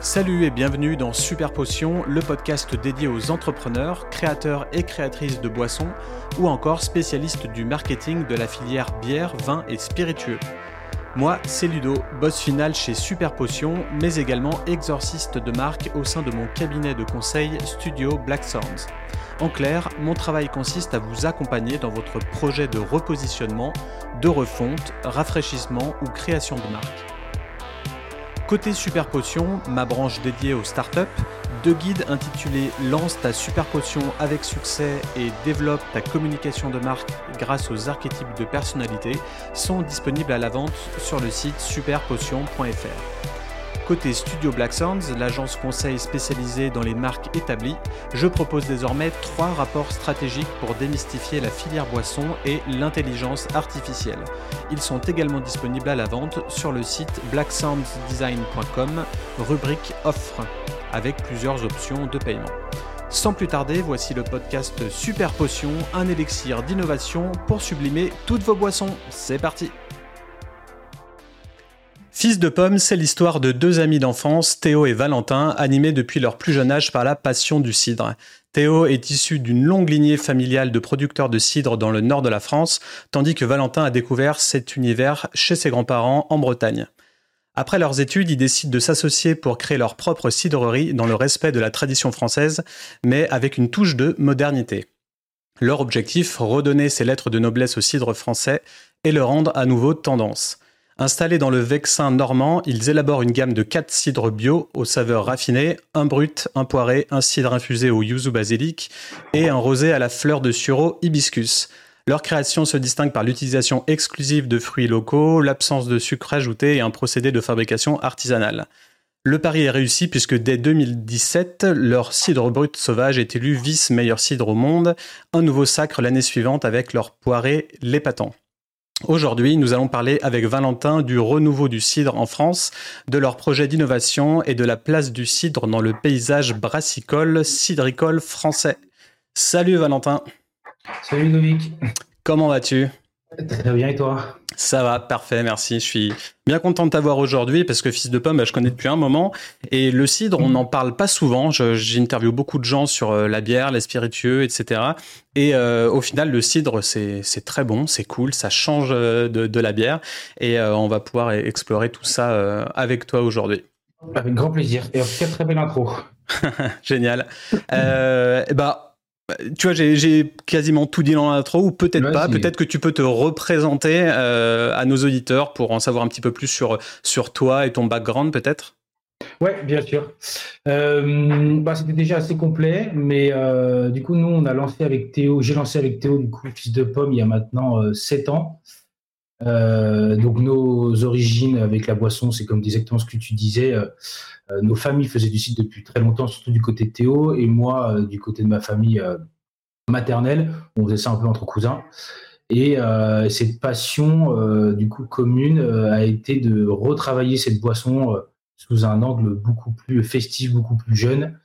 Salut et bienvenue dans Super Potion, le podcast dédié aux entrepreneurs, créateurs et créatrices de boissons ou encore spécialistes du marketing de la filière bière, vin et spiritueux. Moi, c'est Ludo, boss final chez Super Potion, mais également exorciste de marque au sein de mon cabinet de conseil Studio Black Sounds. En clair, mon travail consiste à vous accompagner dans votre projet de repositionnement, de refonte, rafraîchissement ou création de marque. Côté Super Potion, ma branche dédiée aux startups, deux guides intitulés Lance ta super potion avec succès et développe ta communication de marque grâce aux archétypes de personnalité sont disponibles à la vente sur le site superpotion.fr. Côté Studio Black Sounds, l'agence conseil spécialisée dans les marques établies, je propose désormais trois rapports stratégiques pour démystifier la filière boisson et l'intelligence artificielle. Ils sont également disponibles à la vente sur le site blacksoundsdesign.com, rubrique offre, avec plusieurs options de paiement. Sans plus tarder, voici le podcast Super Potion, un élixir d'innovation pour sublimer toutes vos boissons. C'est parti! Fils de pomme, c'est l'histoire de deux amis d'enfance, Théo et Valentin, animés depuis leur plus jeune âge par la passion du cidre. Théo est issu d'une longue lignée familiale de producteurs de cidre dans le nord de la France, tandis que Valentin a découvert cet univers chez ses grands-parents en Bretagne. Après leurs études, ils décident de s'associer pour créer leur propre cidrerie dans le respect de la tradition française, mais avec une touche de modernité. Leur objectif, redonner ses lettres de noblesse au cidre français et le rendre à nouveau tendance. Installés dans le Vexin normand, ils élaborent une gamme de 4 cidres bio aux saveurs raffinées, un brut, un poiré, un cidre infusé au yuzu basilic et un rosé à la fleur de sureau hibiscus. Leur création se distingue par l'utilisation exclusive de fruits locaux, l'absence de sucre ajouté et un procédé de fabrication artisanale. Le pari est réussi puisque dès 2017, leur cidre brut sauvage est élu vice-meilleur cidre au monde, un nouveau sacre l'année suivante avec leur poiré l'épatant. Aujourd'hui, nous allons parler avec Valentin du renouveau du cidre en France, de leur projet d'innovation et de la place du cidre dans le paysage brassicole, cidricole français. Salut Valentin. Salut Dominique. Comment vas-tu? Très bien et toi? Ça va, parfait, merci. Je suis bien content de t'avoir aujourd'hui parce que Fils de Pomme, bah, je connais depuis un moment. Et le cidre, on n'en parle pas souvent. J'interviewe beaucoup de gens sur euh, la bière, les spiritueux, etc. Et euh, au final, le cidre, c'est très bon, c'est cool, ça change euh, de, la bière. Et on va pouvoir explorer tout ça avec toi aujourd'hui. Avec grand plaisir. Et en très belle intro. Génial. bah, tu vois, j'ai quasiment tout dit dans l'intro, ou peut-être pas. Peut-être que tu peux te représenter euh, à nos auditeurs pour en savoir un petit peu plus sur, sur toi et ton background, peut-être? Ouais, bien sûr. Euh, bah, C'était déjà assez complet, mais euh, du coup, nous, on a lancé avec Théo, j'ai lancé avec Théo, du coup, Fils de Pomme, il y a maintenant 7 ans. Donc, nos origines avec la boisson, c'est comme exactement ce que tu disais. Euh, nos familles faisaient du site depuis très longtemps, surtout du côté de Théo, et moi, euh, du côté de ma famille euh, maternelle, on faisait ça un peu entre cousins. Et cette passion, du coup, commune, a été de retravailler cette boisson sous un angle beaucoup plus festif, beaucoup plus jeune,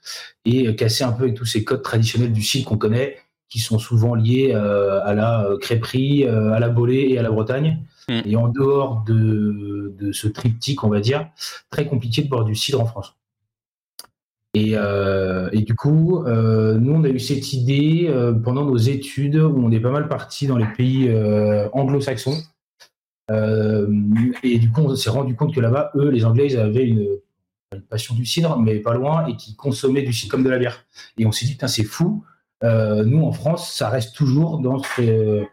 et casser un peu avec tous ces codes traditionnels du site qu'on connaît, qui sont souvent liés à la crêperie, à la bolée et à la Bretagne. Mm. Et en dehors de, de, ce triptyque, on va dire, très compliqué de boire du cidre en France. Et, euh, et du coup, euh, nous, on a eu cette idée euh, pendant nos études où on est pas mal parti dans les pays anglo-saxons. et du coup, on s'est rendu compte que là-bas, eux, les Anglais, ils avaient une, une, passion du cidre, mais pas loin, et qui consommaient du cidre comme de la bière. Et on s'est dit, c'est fou. Nous, en France, ça reste toujours dans ce,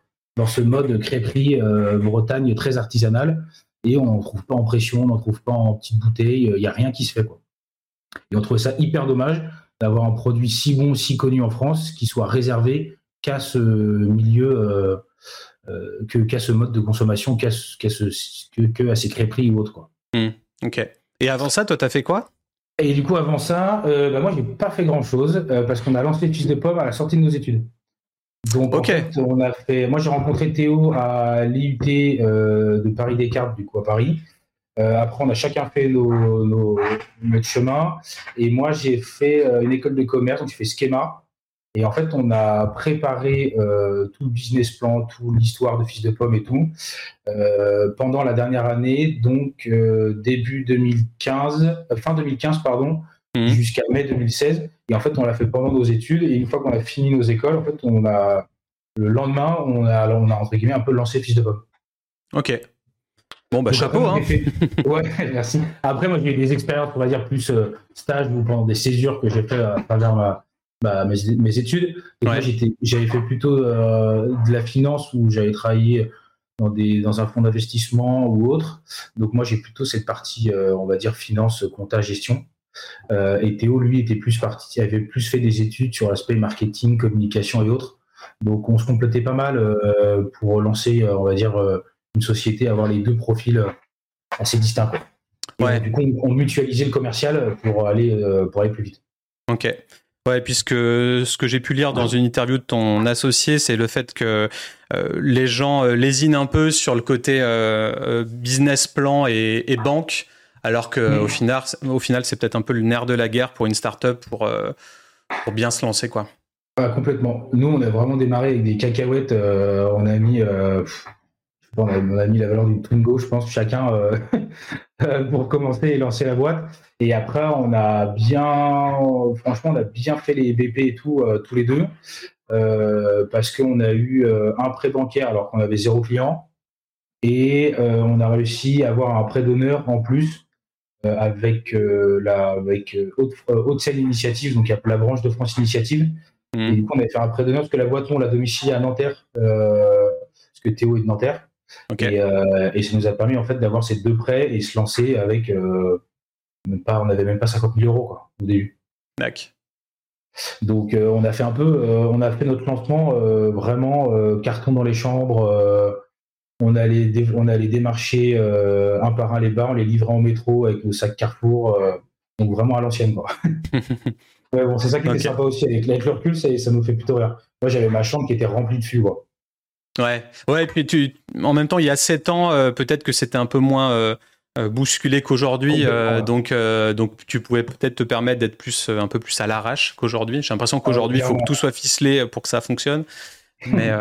ce mode crêperie euh, Bretagne très artisanal. Et on n'en trouve pas en pression, on n'en trouve pas en petites bouteilles, il n'y a rien qui se fait. Quoi. Et on trouve ça hyper dommage d'avoir un produit si bon, si connu en France, qui soit réservé qu'à ce milieu, euh, euh, qu'à ce mode de consommation, qu'à, ces crêperies ou autres. Mmh, ok. Et avant ça, toi, tu as fait quoi? Et du coup, avant ça, bah, moi, j'ai pas fait grand-chose parce qu'on a lancé les de pomme à la sortie de nos études. Donc, en fait, on a fait. Moi, j'ai rencontré Théo à l'IUT euh, de Paris Descartes, du coup, à Paris. Euh, après, on a chacun fait nos, nos, notre chemin. Et moi, j'ai fait euh, une école de commerce, donc j'ai fait Schema. Et en fait, on a préparé euh, tout le business plan, toute l'histoire de Fils de Pomme et tout euh, pendant la dernière année, donc euh, début 2015, fin 2015, pardon, mmh. jusqu'à mai 2016. Et en fait, on l'a fait pendant nos études. Et une fois qu'on a fini nos écoles, en fait, on a le lendemain, on a, on a entre guillemets un peu lancé Fils de Pomme. Ok. Bon, bah, chapeau. hein. Ouais, merci. Après, moi, j'ai eu des expériences, on va dire, plus stage ou pendant des césures que j'ai fait à travers ma bah, mes, études. Et moi, j'avais fait plutôt euh, de la finance où j'avais travaillé dans, des, dans un fonds d'investissement ou autre. Donc moi, j'ai plutôt cette partie, euh, on va dire, finance, compta, gestion. Euh, et Théo, lui, était plus parti, avait plus fait des études sur l'aspect marketing, communication et autres. Donc on se complétait pas mal pour lancer, on va dire, une société, avoir les deux profils assez distincts. Ouais. du coup, on, mutualisait le commercial pour aller, pour aller plus vite. Ok. Ouais, puisque ce que j'ai pu lire dans une interview de ton associé, c'est le fait que euh, les gens euh, lésinent un peu sur le côté euh, business plan et, banque, alors qu'au au final, au final, c'est peut-être un peu le nerf de la guerre pour une startup pour pour bien se lancer, quoi. complètement. Nous, on a vraiment démarré avec des cacahuètes. on a mis, on, a, mis la valeur d'une Twingo, je pense, chacun pour commencer et lancer la boîte. Et après, on a bien, franchement, on a bien fait les BP et tout, euh, tous les deux, euh, parce qu'on a eu euh, un prêt bancaire alors qu'on avait zéro client, et on a réussi à avoir un prêt d'honneur en plus avec la avec Haute, Initiative, donc il y a la branche de France Initiative. Mmh. Et du coup, on avait fait un prêt d'honneur parce que la boîte, on l'a domiciliée à Nanterre, parce que Théo est de Nanterre. Et, et, ça nous a permis en fait d'avoir ces deux prêts et se lancer avec pas, on n'avait même pas 50 000 euros quoi, au début. Donc euh, on a fait un peu, euh, on a fait notre lancement euh, vraiment carton dans les chambres. on allait, on allait démarcher un par un les bars, on les livrait en métro avec nos sacs Carrefour. donc vraiment à l'ancienne quoi. bon, c'est ça qui était sympa aussi avec, avec le recul, ça, ça, nous fait plutôt rire. Moi j'avais ma chambre qui était remplie de fûts quoi. Ouais, ouais, et puis tu, en même temps, il y a 7 ans, peut-être que c'était un peu moins euh, bousculé qu'aujourd'hui. Euh, donc, euh, donc, tu pouvais peut-être te permettre d'être plus, un peu plus à l'arrache qu'aujourd'hui. J'ai l'impression qu'aujourd'hui, il faut que tout soit ficelé pour que ça fonctionne. Mais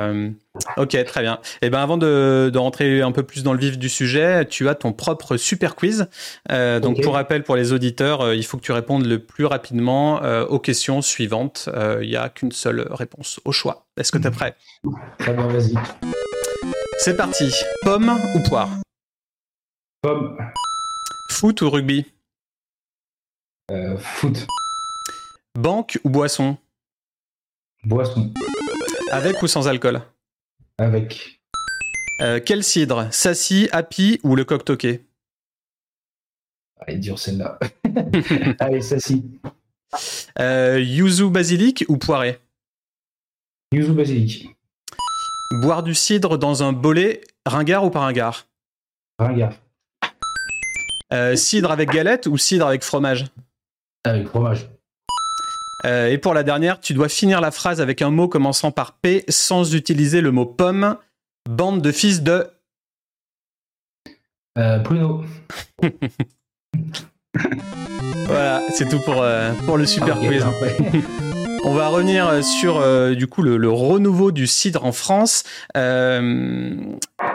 ok, très bien. Et eh ben avant de, de, rentrer un peu plus dans le vif du sujet, tu as ton propre super quiz. Donc pour rappel pour les auditeurs, il faut que tu répondes le plus rapidement aux questions suivantes. Il n'y a qu'une seule réponse au choix. Est-ce que tu es prêt? Très bien, vas-y. C'est parti. Pomme ou poire? Pomme. Foot ou rugby? Euh, Foot. Banque ou boisson? Boisson. Avec ou sans alcool Avec. Euh, quel cidre? Sassi, Happy ou le coq toqué? Allez, dur celle-là. Allez, Sassi. Euh, yuzu basilic ou poiré? Yuzu basilic. Boire du cidre dans un bolet, ringard ou pas ringard? Ringard. Euh, cidre avec galette ou cidre avec fromage? Avec fromage. Euh, et pour la dernière, tu dois finir la phrase avec un mot commençant par P sans utiliser le mot pomme. Bande de fils de. Euh, Bruno. voilà, c'est tout pour, pour le super quiz. On va revenir sur du coup le, le, renouveau du cidre en France.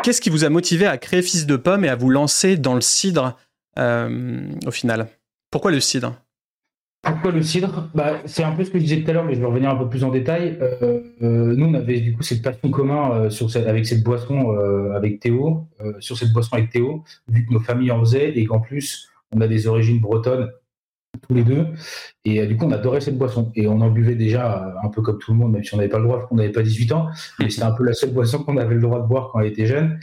Qu'est-ce qui vous a motivé à créer Fils de Pomme et à vous lancer dans le cidre euh, au final? Pourquoi le cidre? Pourquoi le cidre? Bah, C'est un peu ce que je disais tout à l'heure, mais je vais revenir un peu plus en détail. Euh, euh, nous, on avait du coup cette passion commune sur avec cette boisson avec Théo, sur cette boisson avec Théo, vu que nos familles en faisaient et qu'en plus, on a des origines bretonnes tous les deux. Et du coup, on adorait cette boisson. Et on en buvait déjà un peu comme tout le monde, même si on n'avait pas le droit, qu'on n'avait pas 18 ans. Mais c'était un peu la seule boisson qu'on avait le droit de boire quand on était jeune.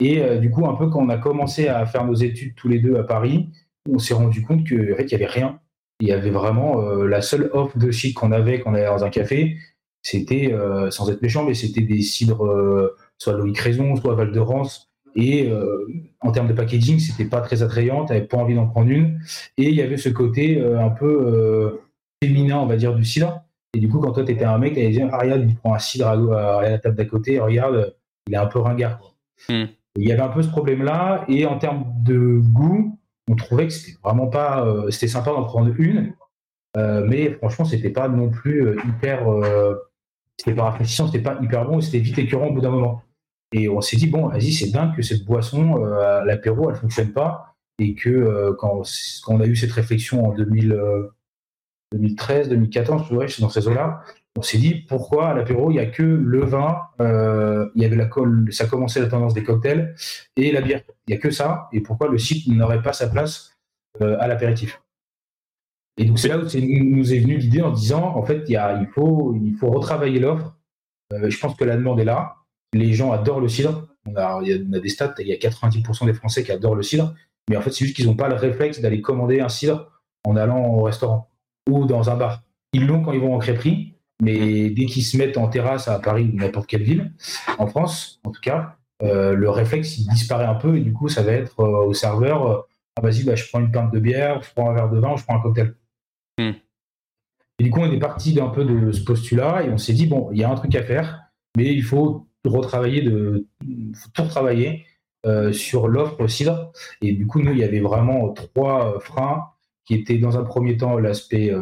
Et euh, du coup, un peu quand on a commencé à faire nos études tous les deux à Paris, on s'est rendu compte qu'il n'y avait rien. Il y avait vraiment euh, la seule offre de shit qu'on avait quand on allait dans un café, c'était, euh, sans être méchant, mais c'était des cidres, soit Loïc Raison, soit Val de Rance. Et en termes de packaging, c'était pas très attrayant, tu n'avais pas envie d'en prendre une. Et il y avait ce côté un peu féminin, on va dire, du cidre. Et du coup, quand toi, tu étais un mec, tu allais dire, ah, regarde, il prend un cidre à, la table d'à côté, regarde, il est un peu ringard. Hmm. Il y avait un peu ce problème-là, et en termes de goût, on trouvait que c'était vraiment pas, euh, c'était sympa d'en prendre une, mais franchement, c'était pas non plus hyper. c'était pas rafraîchissant, c'était pas hyper bon, c'était vite écœurant au bout d'un moment. Et on s'est dit, bon, vas-y, c'est dingue que cette boisson, l'apéro, elle fonctionne pas. Et que quand, on a eu cette réflexion en 2013, 2014, ouais, dans ces eaux-là, on s'est dit pourquoi à l'apéro il n'y a que le vin, euh, il y avait la colle, ça commençait la tendance des cocktails et la bière. Il n'y a que ça et pourquoi le site n'aurait pas sa place euh, à l'apéritif? Et donc c'est là où nous est venue l'idée en disant en fait il, faut, il faut retravailler l'offre. Euh, je pense que la demande est là. Les gens adorent le cidre. On a, y a, des stats, il y a 90% des Français qui adorent le cidre, mais en fait c'est juste qu'ils n'ont pas le réflexe d'aller commander un cidre en allant au restaurant ou dans un bar. Ils l'ont quand ils vont en crêperie, mais dès qu'ils se mettent en terrasse à Paris ou n'importe quelle ville, en France en tout cas, euh, le réflexe il disparaît un peu et du coup ça va être euh, au serveur euh, ah vas-y bah, je prends une pinte de bière, je prends un verre de vin, je prends un cocktail. Hmm. Et du coup on est parti d'un peu de ce postulat et on s'est dit bon il y a un truc à faire, mais il faut retravailler de faut tout retravailler sur l'offre cidre. Et du coup nous il y avait vraiment trois freins qui étaient dans un premier temps l'aspect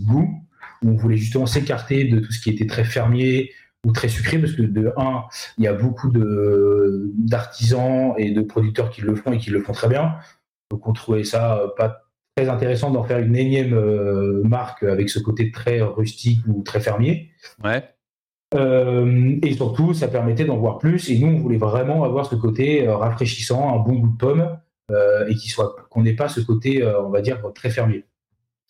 goût on voulait justement s'écarter de tout ce qui était très fermier ou très sucré, parce que de un, il y a beaucoup d'artisans et de producteurs qui le font et qui le font très bien. Donc on trouvait ça euh, pas très intéressant d'en faire une énième euh, marque avec ce côté très rustique ou très fermier. Ouais. Euh, et surtout, ça permettait d'en voir plus. Et nous, on voulait vraiment avoir ce côté rafraîchissant, un bon goût de pomme, et qu'on n'ait pas ce côté, on va dire, très fermier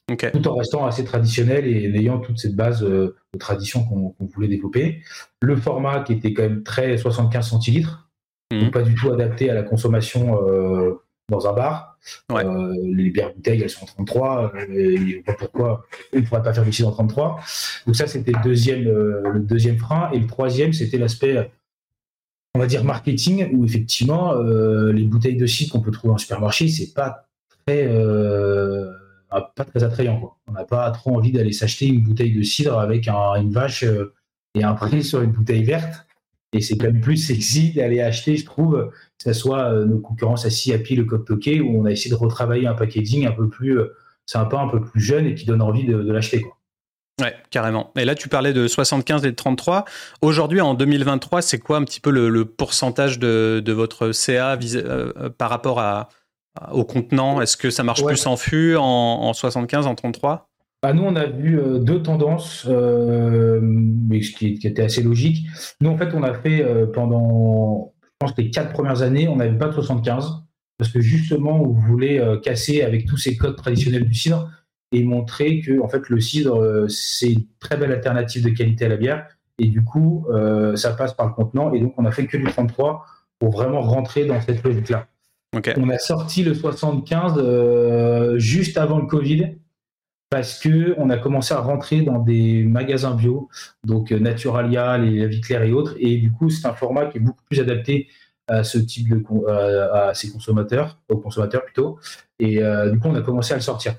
tout en restant assez traditionnel et ayant toute cette base euh, de tradition qu'on voulait développer. Le format qui était quand même très 75 centilitres, mhm. pas du tout adapté à la consommation euh, dans un bar. Euh, les bières bouteilles, elles sont en 33. et pourquoi on ne pourrait pas faire ici en 33 Donc ça, c'était le deuxième, le deuxième frein. Et le troisième, c'était l'aspect on va dire marketing, où effectivement, les bouteilles de cidre qu'on peut trouver en supermarché, c'est pas très pas très attrayant. On n'a pas trop envie d'aller s'acheter une bouteille de cidre avec une vache euh, et un prix sur une bouteille verte. Et c'est quand même plus sexy d'aller acheter, je trouve, que ce soit euh, nos concurrents assis à pied, le code où on a essayé de retravailler un packaging un peu plus euh, sympa, un peu plus jeune et qui donne envie de, l'acheter. Ouais, carrément. Et là, tu parlais de 75 et de 33. Aujourd'hui, en 2023, c'est quoi un petit peu le, pourcentage de, votre CA par rapport à, au contenant Est-ce que ça marche plus en fût, en, 75, en 33 bah, nous, on a vu euh, deux tendances, euh, mais ce qui, était assez logique. Nous, en fait, on a fait euh, pendant, je pense, les quatre premières années, on n'avait pas de 75, parce que justement, on voulait casser avec tous ces codes traditionnels du cidre et montrer que, en fait, le cidre, c'est une très belle alternative de qualité à la bière. Et du coup, ça passe par le contenant. Et donc, on a fait que du 33 pour vraiment rentrer dans cette logique-là. On a sorti le 75 euh, juste avant le Covid parce que on a commencé à rentrer dans des magasins bio, donc euh, Naturalia, les Claire et autres, et du coup c'est un format qui est beaucoup plus adapté à ce type de ces consommateurs, aux consommateurs plutôt, et euh, du coup on a commencé à le sortir.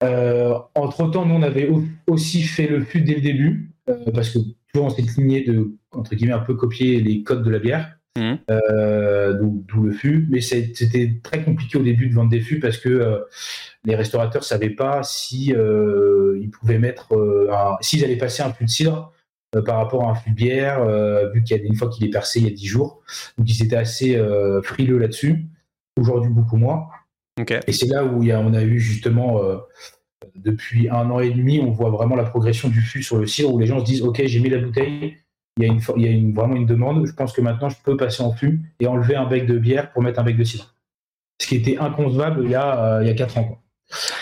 entre temps, nous on avait aussi fait le fût dès le début parce que toujours on s'est lignée de entre guillemets un peu copier les codes de la bière. Mmh. Euh, d'où le fût. Mais c'était très compliqué au début de vendre des fûts parce que euh, les restaurateurs savaient pas si euh, ils pouvaient mettre, s'ils allaient passer un fût de cidre par rapport à un fût de bière, vu qu'il y a une fois qu'il est percé il y a 10 jours. Donc ils étaient assez frileux là-dessus. Aujourd'hui beaucoup moins. Et c'est là où il y a, on a eu justement depuis un an et demi, on voit vraiment la progression du fût sur le cidre où les gens se disent Ok, j'ai mis la bouteille, il y a, une, il y a une, vraiment une demande. Je pense que maintenant, je peux passer en fût et enlever un bec de bière pour mettre un bec de cidre. Ce qui était inconcevable il y a, euh, il y a 4 ans.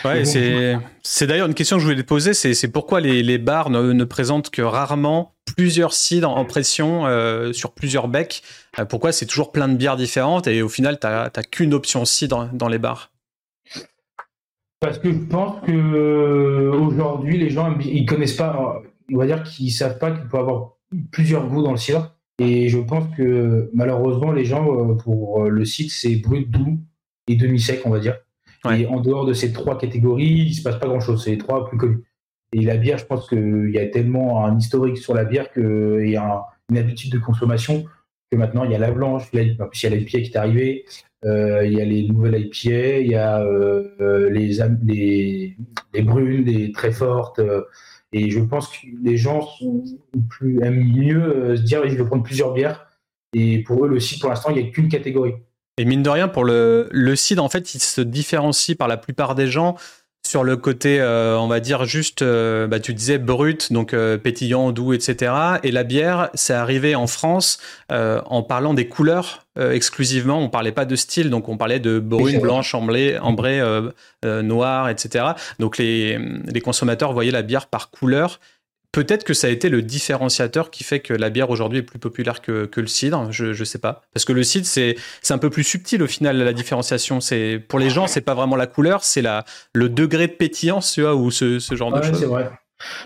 Ouais, c'est, d'ailleurs une question que je voulais te poser, c'est, pourquoi les, les bars ne, présentent que rarement plusieurs cidres en pression euh, sur plusieurs becs? Euh, Pourquoi c'est toujours plein de bières différentes et au final, tu n'as qu'une option cidre dans les bars? Parce que je pense que aujourd'hui les gens ils connaissent pas, on va dire qu'ils savent pas qu'il peut avoir plusieurs goûts dans le cidre. Et je pense que malheureusement, les gens, euh, pour euh, le cidre, c'est brut, doux et demi-sec, on va dire. Et en dehors de ces trois catégories, il ne se passe pas grand-chose. C'est les trois plus connus. Et la bière, je pense qu'il y a tellement un historique sur la bière qu'il y a une habitude de consommation que maintenant, il y a la blanche, il y a la qui est arrivée, il y a les nouvelles IPA, il y a les, les, les brunes, les très fortes. Et je pense que les gens sont plus, aiment mieux se dire je vais prendre plusieurs bières. Et pour eux, le cidre, pour l'instant, il n'y a qu'une catégorie. Et mine de rien, pour le, le cidre, en fait, il se différencie par la plupart des gens sur le côté, euh, on va dire juste, euh, bah, tu disais brut, donc euh, pétillant, doux, etc. Et la bière, c'est arrivé en France en parlant des couleurs exclusivement. On parlait pas de style, donc on parlait de brune, blanche, ambrée, ambrée noire, etc. Donc les, les consommateurs voyaient la bière par couleur Peut-être que ça a été le différenciateur qui fait que la bière aujourd'hui est plus populaire que, le cidre. Je ne sais pas. Parce que le cidre, c'est un peu plus subtil au final, la différenciation. C'est Pour les gens, c'est pas vraiment la couleur, c'est le degré de pétillance tu vois, ou ce, genre de choses. c'est vrai.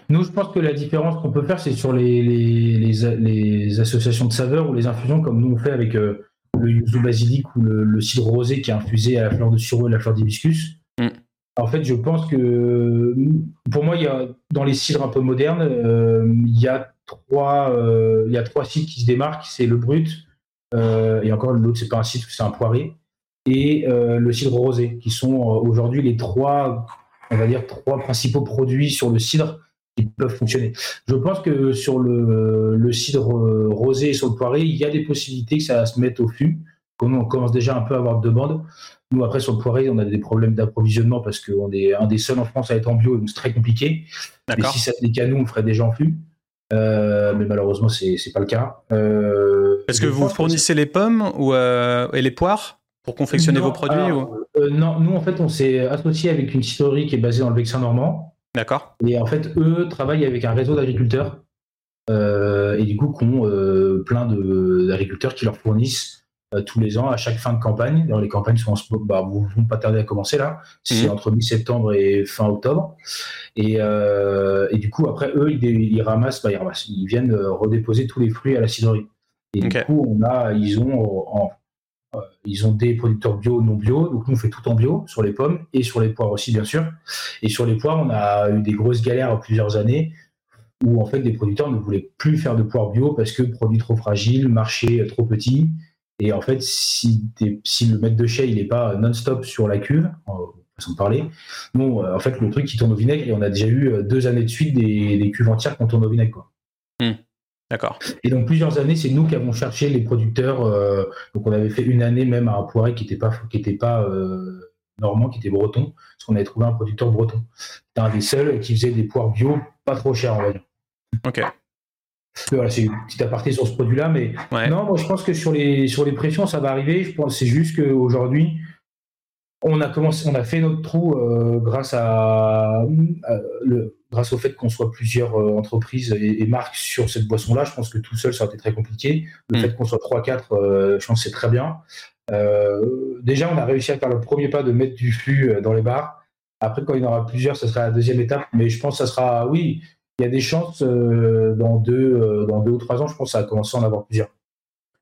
Nous, je pense que la différence qu'on peut faire, c'est sur les, les, associations de saveurs ou les infusions, comme nous on fait avec euh, le yuzu basilic ou le, cidre rosé qui est infusé à la fleur de sureau et la fleur d'hibiscus. En fait, je pense que pour moi, dans les cidres un peu modernes, euh, il, y a trois, euh, cidres qui se démarquent. C'est le brut, euh, et encore l'autre, c'est pas un cidre, c'est un poiré, et le cidre rosé, qui sont aujourd'hui les trois, on va dire, trois principaux produits sur le cidre qui peuvent fonctionner. Je pense que sur le, le cidre rosé et sur le poiré, il y a des possibilités que ça se mette au fût. On commence déjà un peu à avoir de demandes. Nous, après, sur le poiré, on a des problèmes d'approvisionnement parce qu'on est un des seuls en France à être en bio, donc c'est très compliqué. Et si ça tenait qu'à nous, on ferait déjà en fût. Euh, mais malheureusement, c'est n'est pas le cas. Euh, Est-ce que vous fournissez les pommes ou, euh, et les poires pour confectionner vos produits Non, nous, en fait, on s'est associé avec une cidrerie qui est basée dans le Vexin normand. D'accord. Et en fait, eux travaillent avec un réseau d'agriculteurs. et du coup, qui ont plein d'agriculteurs qui leur fournissent tous les ans à chaque fin de campagne. Dans les campagnes sont bah, vous vont pas tarder à commencer là. C'est mhm. entre mi-septembre et fin octobre. Et, euh, et, du coup après eux ils, ramassent, bah, ils ramassent, ils viennent euh, redéposer tous les fruits à la cidrerie. Et du coup on a, ils ont en, ils ont des producteurs bio, non bio. Donc nous on fait tout en bio sur les pommes et sur les poires aussi bien sûr. Et sur les poires on a eu des grosses galères plusieurs années où en fait des producteurs ne voulaient plus faire de poires bio parce que produit trop fragile, marché trop petit. Et en fait, si, si le maître de chai il n'est pas non-stop sur la cuve, en façon de parler, bon, euh, en fait, le truc qui tourne au vinaigre, et on a déjà eu euh, deux années de suite des, cuves entières qui tournent au vinaigre. Quoi. Hmm. D'accord. Et donc plusieurs années, c'est nous qui avons cherché les producteurs. Euh, donc on avait fait une année même à un poiré qui n'était pas, qui était pas normand, qui était breton, parce qu'on avait trouvé un producteur breton. C'était un des seuls qui faisait des poires bio pas trop chers, on va dire. Ok. Voilà, c'est une petite aparté sur ce produit-là, mais non, moi je pense que sur les, sur les pressions, ça va arriver. Je pense c'est juste qu'aujourd'hui, on a commencé, on a fait notre trou euh, grâce à, le, grâce au fait qu'on soit plusieurs euh, entreprises et, marques sur cette boisson-là. Je pense que tout seul, ça aurait été très compliqué. Le mm. fait qu'on soit 3-4, euh, je pense que c'est très bien. déjà, on a réussi à faire le premier pas de mettre du flux dans les bars. Après, quand il y en aura plusieurs, ce sera la deuxième étape. Mais je pense que ça sera, oui, il y a des chances euh, dans, deux, euh, dans deux ou trois ans, je pense va commencer à en avoir plusieurs.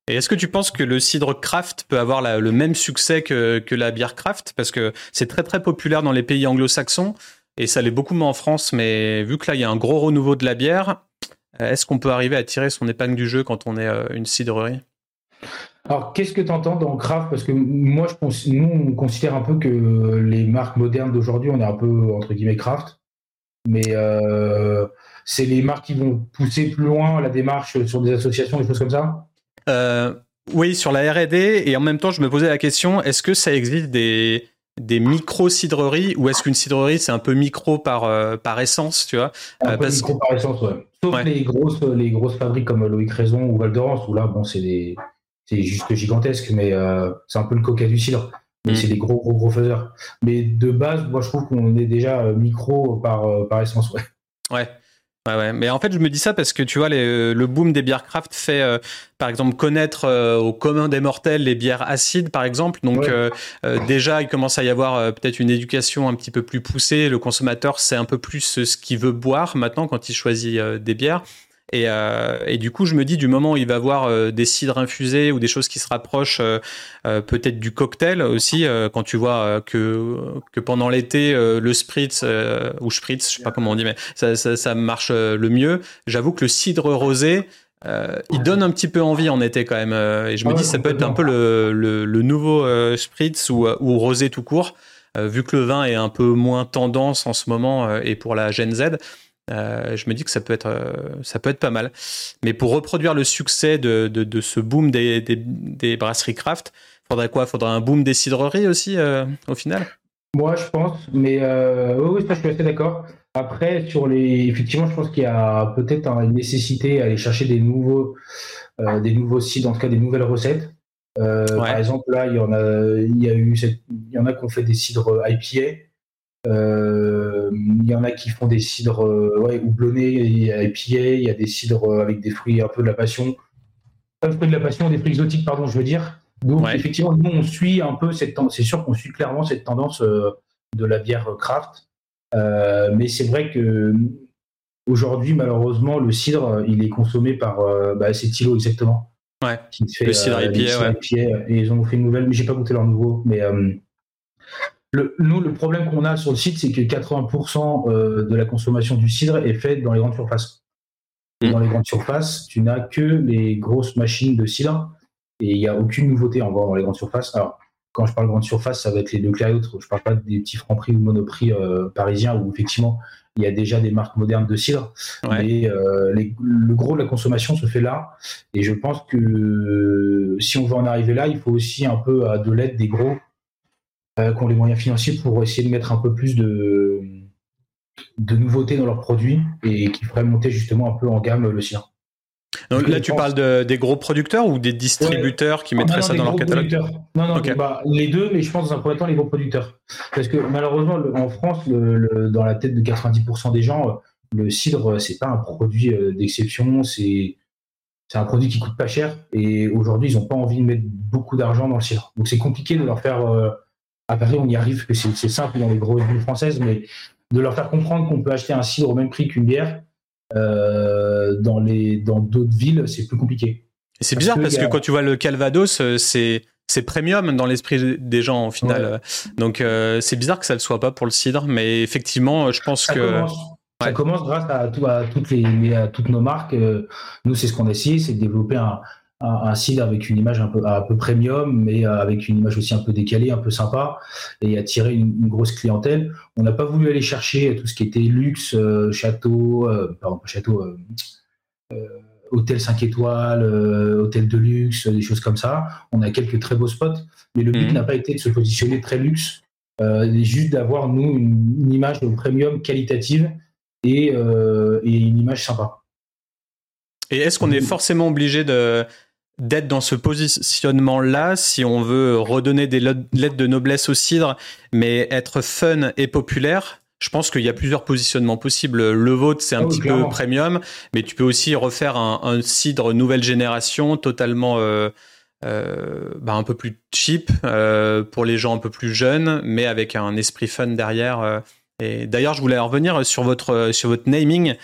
Et est-ce que tu penses que le cidre craft peut avoir le même succès que, que la bière craft? Parce que c'est très très populaire dans les pays anglo-saxons et ça l'est beaucoup moins en France. Mais vu que là, il y a un gros renouveau de la bière, est-ce qu'on peut arriver à tirer son épingle du jeu quand on est euh, une cidrerie? Alors, qu'est-ce que tu entends dans craft? Parce que moi, je pense, nous, on considère un peu que les marques modernes d'aujourd'hui, on est un peu entre guillemets craft. Mais c'est les marques qui vont pousser plus loin la démarche sur des associations, des choses comme ça euh, Oui, sur la R&D. Et en même temps, je me posais la question, est-ce que ça existe des, des micro-cidreries ou est-ce qu'une cidrerie, c'est un peu micro par, euh, par essence, tu vois? Un peu micro par essence, ouais. Sauf Les, grosses, les grosses fabriques comme Loïc Raison ou Val d'Orance, où là, bon, c'est c'est juste gigantesque, mais euh, c'est un peu le coca du cidre. Mais mm. c'est des gros, gros, gros faiseurs. Mais de base, moi, je trouve qu'on est déjà micro par, par essence, ouais. Ouais. Ouais, Mais en fait, je me dis ça parce que tu vois, le boom des bières craft fait, euh, par exemple, connaître euh, au commun des mortels les bières acides, par exemple. Donc, euh, déjà, il commence à y avoir peut-être une éducation un petit peu plus poussée. Le consommateur sait un peu plus ce qu'il veut boire maintenant quand il choisit des bières. Et, euh, et, du coup, je me dis, du moment où il va avoir euh, des cidres infusés ou des choses qui se rapprochent euh, peut-être du cocktail aussi, quand tu vois que, que pendant l'été, le spritz ou spritz, je sais pas comment on dit, mais ça, ça, ça marche le mieux. J'avoue que le cidre rosé, il donne un petit peu envie en été quand même. et je me dis, ça peut être un peu le, le, nouveau spritz ou, ou rosé tout court. vu que le vin est un peu moins tendance en ce moment et pour la Gen Z, euh, je me dis que ça peut être euh, ça peut être pas mal. Mais pour reproduire le succès de, de, ce boom des, des, des, brasseries craft, faudrait quoi? Faudrait un boom des cidreries aussi euh, au final? Moi, je pense, mais oui, ça, je suis assez d'accord. Après, sur les, effectivement, je pense qu'il y a peut-être une nécessité à aller chercher des nouveaux, des nouveaux cidres, en tout cas des nouvelles recettes. Par exemple, là, il y en a, il y a eu, il y en a qui ont fait des cidres IPA. Euh, il y en a qui font des cidres euh, ouais, houblonnés et IPA. Il y a des cidres euh, avec des fruits un peu de la passion. Pas fruits de la passion, des fruits exotiques, pardon, je veux dire. Donc, effectivement, nous, on suit un peu cette tendance. C'est sûr qu'on suit clairement cette tendance de la bière craft. mais c'est vrai que aujourd'hui, malheureusement, le cidre, il est consommé par bah, cet îlot exactement. Ouais. le cidre IPA, ouais. Et ils ont fait une nouvelle, mais j'ai pas goûté leur nouveau. Mais le, nous, le problème qu'on a sur le site, c'est que 80% euh, de la consommation du cidre est faite dans les grandes surfaces. Mm. dans les grandes surfaces, tu n'as que les grosses machines de cidre et il n'y a aucune nouveauté encore dans les grandes surfaces. Alors, quand je parle de grandes surfaces, ça va être les Leclerc et autres. Je ne parle pas des petits francs prix ou monoprix euh, parisiens où effectivement il y a déjà des marques modernes de cidre. Mais euh, le gros de la consommation se fait là. Et je pense que si on veut en arriver là, il faut aussi un peu de l'aide des gros euh, qui ont les moyens financiers pour essayer de mettre un peu plus de, de nouveautés dans leurs produits et qui feraient monter justement un peu en gamme le sien. Donc là, tu parles de, des gros producteurs ou des distributeurs qui mettraient ça dans leur catalogue Non, non, bah, les deux, mais je pense dans un premier temps les gros producteurs. Parce que malheureusement, en France, le, dans la tête de 90% des gens, le cidre, c'est pas un produit euh, d'exception, c'est c'est un produit qui coûte pas cher. Et aujourd'hui, ils n'ont pas envie de mettre beaucoup d'argent dans le cidre. Donc c'est compliqué de leur faire euh, à Paris, on y arrive, que c'est simple dans les grosses villes françaises, mais de leur faire comprendre qu'on peut acheter un cidre au même prix qu'une bière, euh, dans les dans d'autres villes, c'est plus compliqué. C'est bizarre parce que quand tu vois le Calvados, euh, c'est c'est premium dans l'esprit des gens au final. Donc euh, c'est bizarre que ça ne le soit pas pour le cidre, mais effectivement, je pense que ça commence grâce à, à toutes les à toutes nos marques. nous, c'est ce qu'on a essayé, c'est de développer un, un, site avec une image un peu, un peu premium, mais euh, avec une image aussi un peu décalée, un peu sympa, et attirer une, grosse clientèle. On n'a pas voulu aller chercher tout ce qui était luxe, euh, château, euh, pardon, château, hôtel 5 étoiles, hôtel de luxe, des choses comme ça. On a quelques très beaux spots, mais le but mhm. n'a pas été de se positionner très luxe, juste d'avoir, nous, une, image premium qualitative et, et une image sympa. Et est-ce qu'on est forcément obligé de, d'être dans ce positionnement-là si on veut redonner des lettres de noblesse au cidre, mais être fun et populaire. Je pense qu'il y a plusieurs positionnements possibles. Le vôtre, c'est un ah petit peu premium, mais tu peux aussi refaire un, cidre nouvelle génération, totalement euh, euh, bah, un peu plus cheap euh, pour les gens un peu plus jeunes, mais avec un esprit fun derrière. Et d'ailleurs, je voulais revenir sur votre sur votre naming.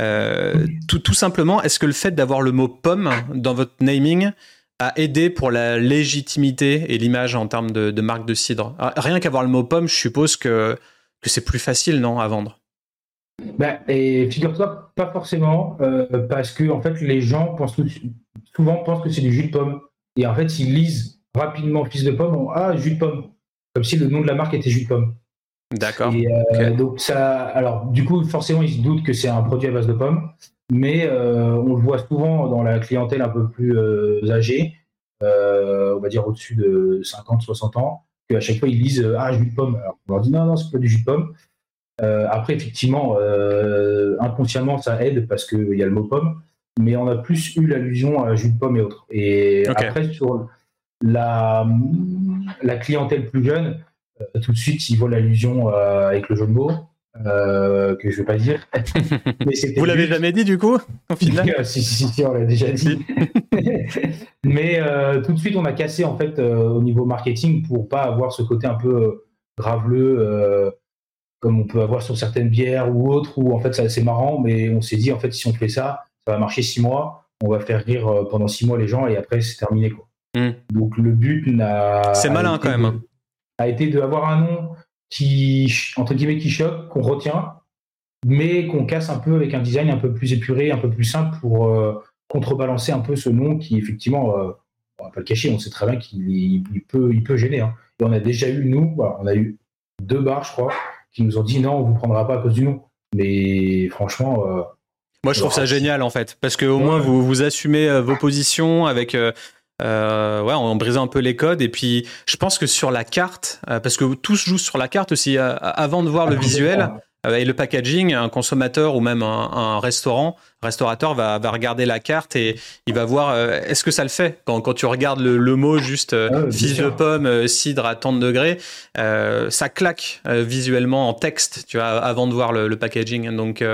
Euh, tout, tout simplement, est-ce que le fait d'avoir le mot pomme dans votre naming a aidé pour la légitimité et l'image en termes de, marque de cidre? Ah, Rien qu'avoir le mot pomme, je suppose que que c'est plus facile, non, à vendre. Ben, et figure-toi, pas forcément, euh, parce que en fait, les gens pensent souvent pensent que c'est du jus de pomme. Et en fait, s'ils lisent rapidement fils de pomme, ah jus de pomme, comme si le nom de la marque était jus de pomme. D'accord. Euh, donc ça, alors du coup, forcément, ils se doutent que c'est un produit à base de pommes, mais euh, on le voit souvent dans la clientèle un peu plus euh, âgée, on va dire au-dessus de 50-60 ans, qu'à chaque fois ils lisent ah jus de pomme. Alors, on leur dit non non, c'est pas du jus de pomme. après, effectivement, inconsciemment, ça aide parce qu'il y a le mot pomme, mais on a plus eu l'allusion à jus de pomme et autres. Et après, sur la, la clientèle plus jeune, tout de suite, ils voient l'allusion euh, avec le jeu de mots. Euh, que je vais pas dire. Vous l'avez jamais dit du coup au final si, si, si, on l'a déjà dit. Mais tout de suite, on a cassé en fait au niveau marketing pour pas avoir ce côté un peu graveleux comme on peut avoir sur certaines bières ou autres où en fait c'est marrant, mais on s'est dit en fait si on fait ça, ça va marcher six mois, on va faire rire pendant six mois les gens et après c'est terminé quoi. Hmm. Donc le but n'a. C'est malin quand même. Hein a été d'avoir un nom qui, entre guillemets, qui choque, qu'on retient, mais qu'on casse un peu avec un design un peu plus épuré, un peu plus simple pour euh, contrebalancer un peu ce nom qui, effectivement, euh, on va pas le cacher, on sait très bien qu'il peut, il peut gêner. Hein. Et on a déjà eu, nous, on a eu deux bars, je crois, qui nous ont dit non, on vous prendra pas à cause du nom. Mais franchement. Euh, Moi, je trouve ça génial, en fait, parce qu'au moins, vous, vous assumez euh, vos positions avec. Euh, ouais, en brisant un peu les codes. Et puis, je pense que sur la carte, parce que tous jouent sur la carte aussi, avant de voir le visuel, euh, et le packaging, un consommateur ou même un, restaurant, restaurateur va, va, regarder la carte et il va voir euh, est-ce que ça le fait quand, quand tu regardes le, mot juste euh, ah fils de pomme, cidre à tant de degrés, ça claque visuellement en texte, tu vois, avant de voir le, packaging. Donc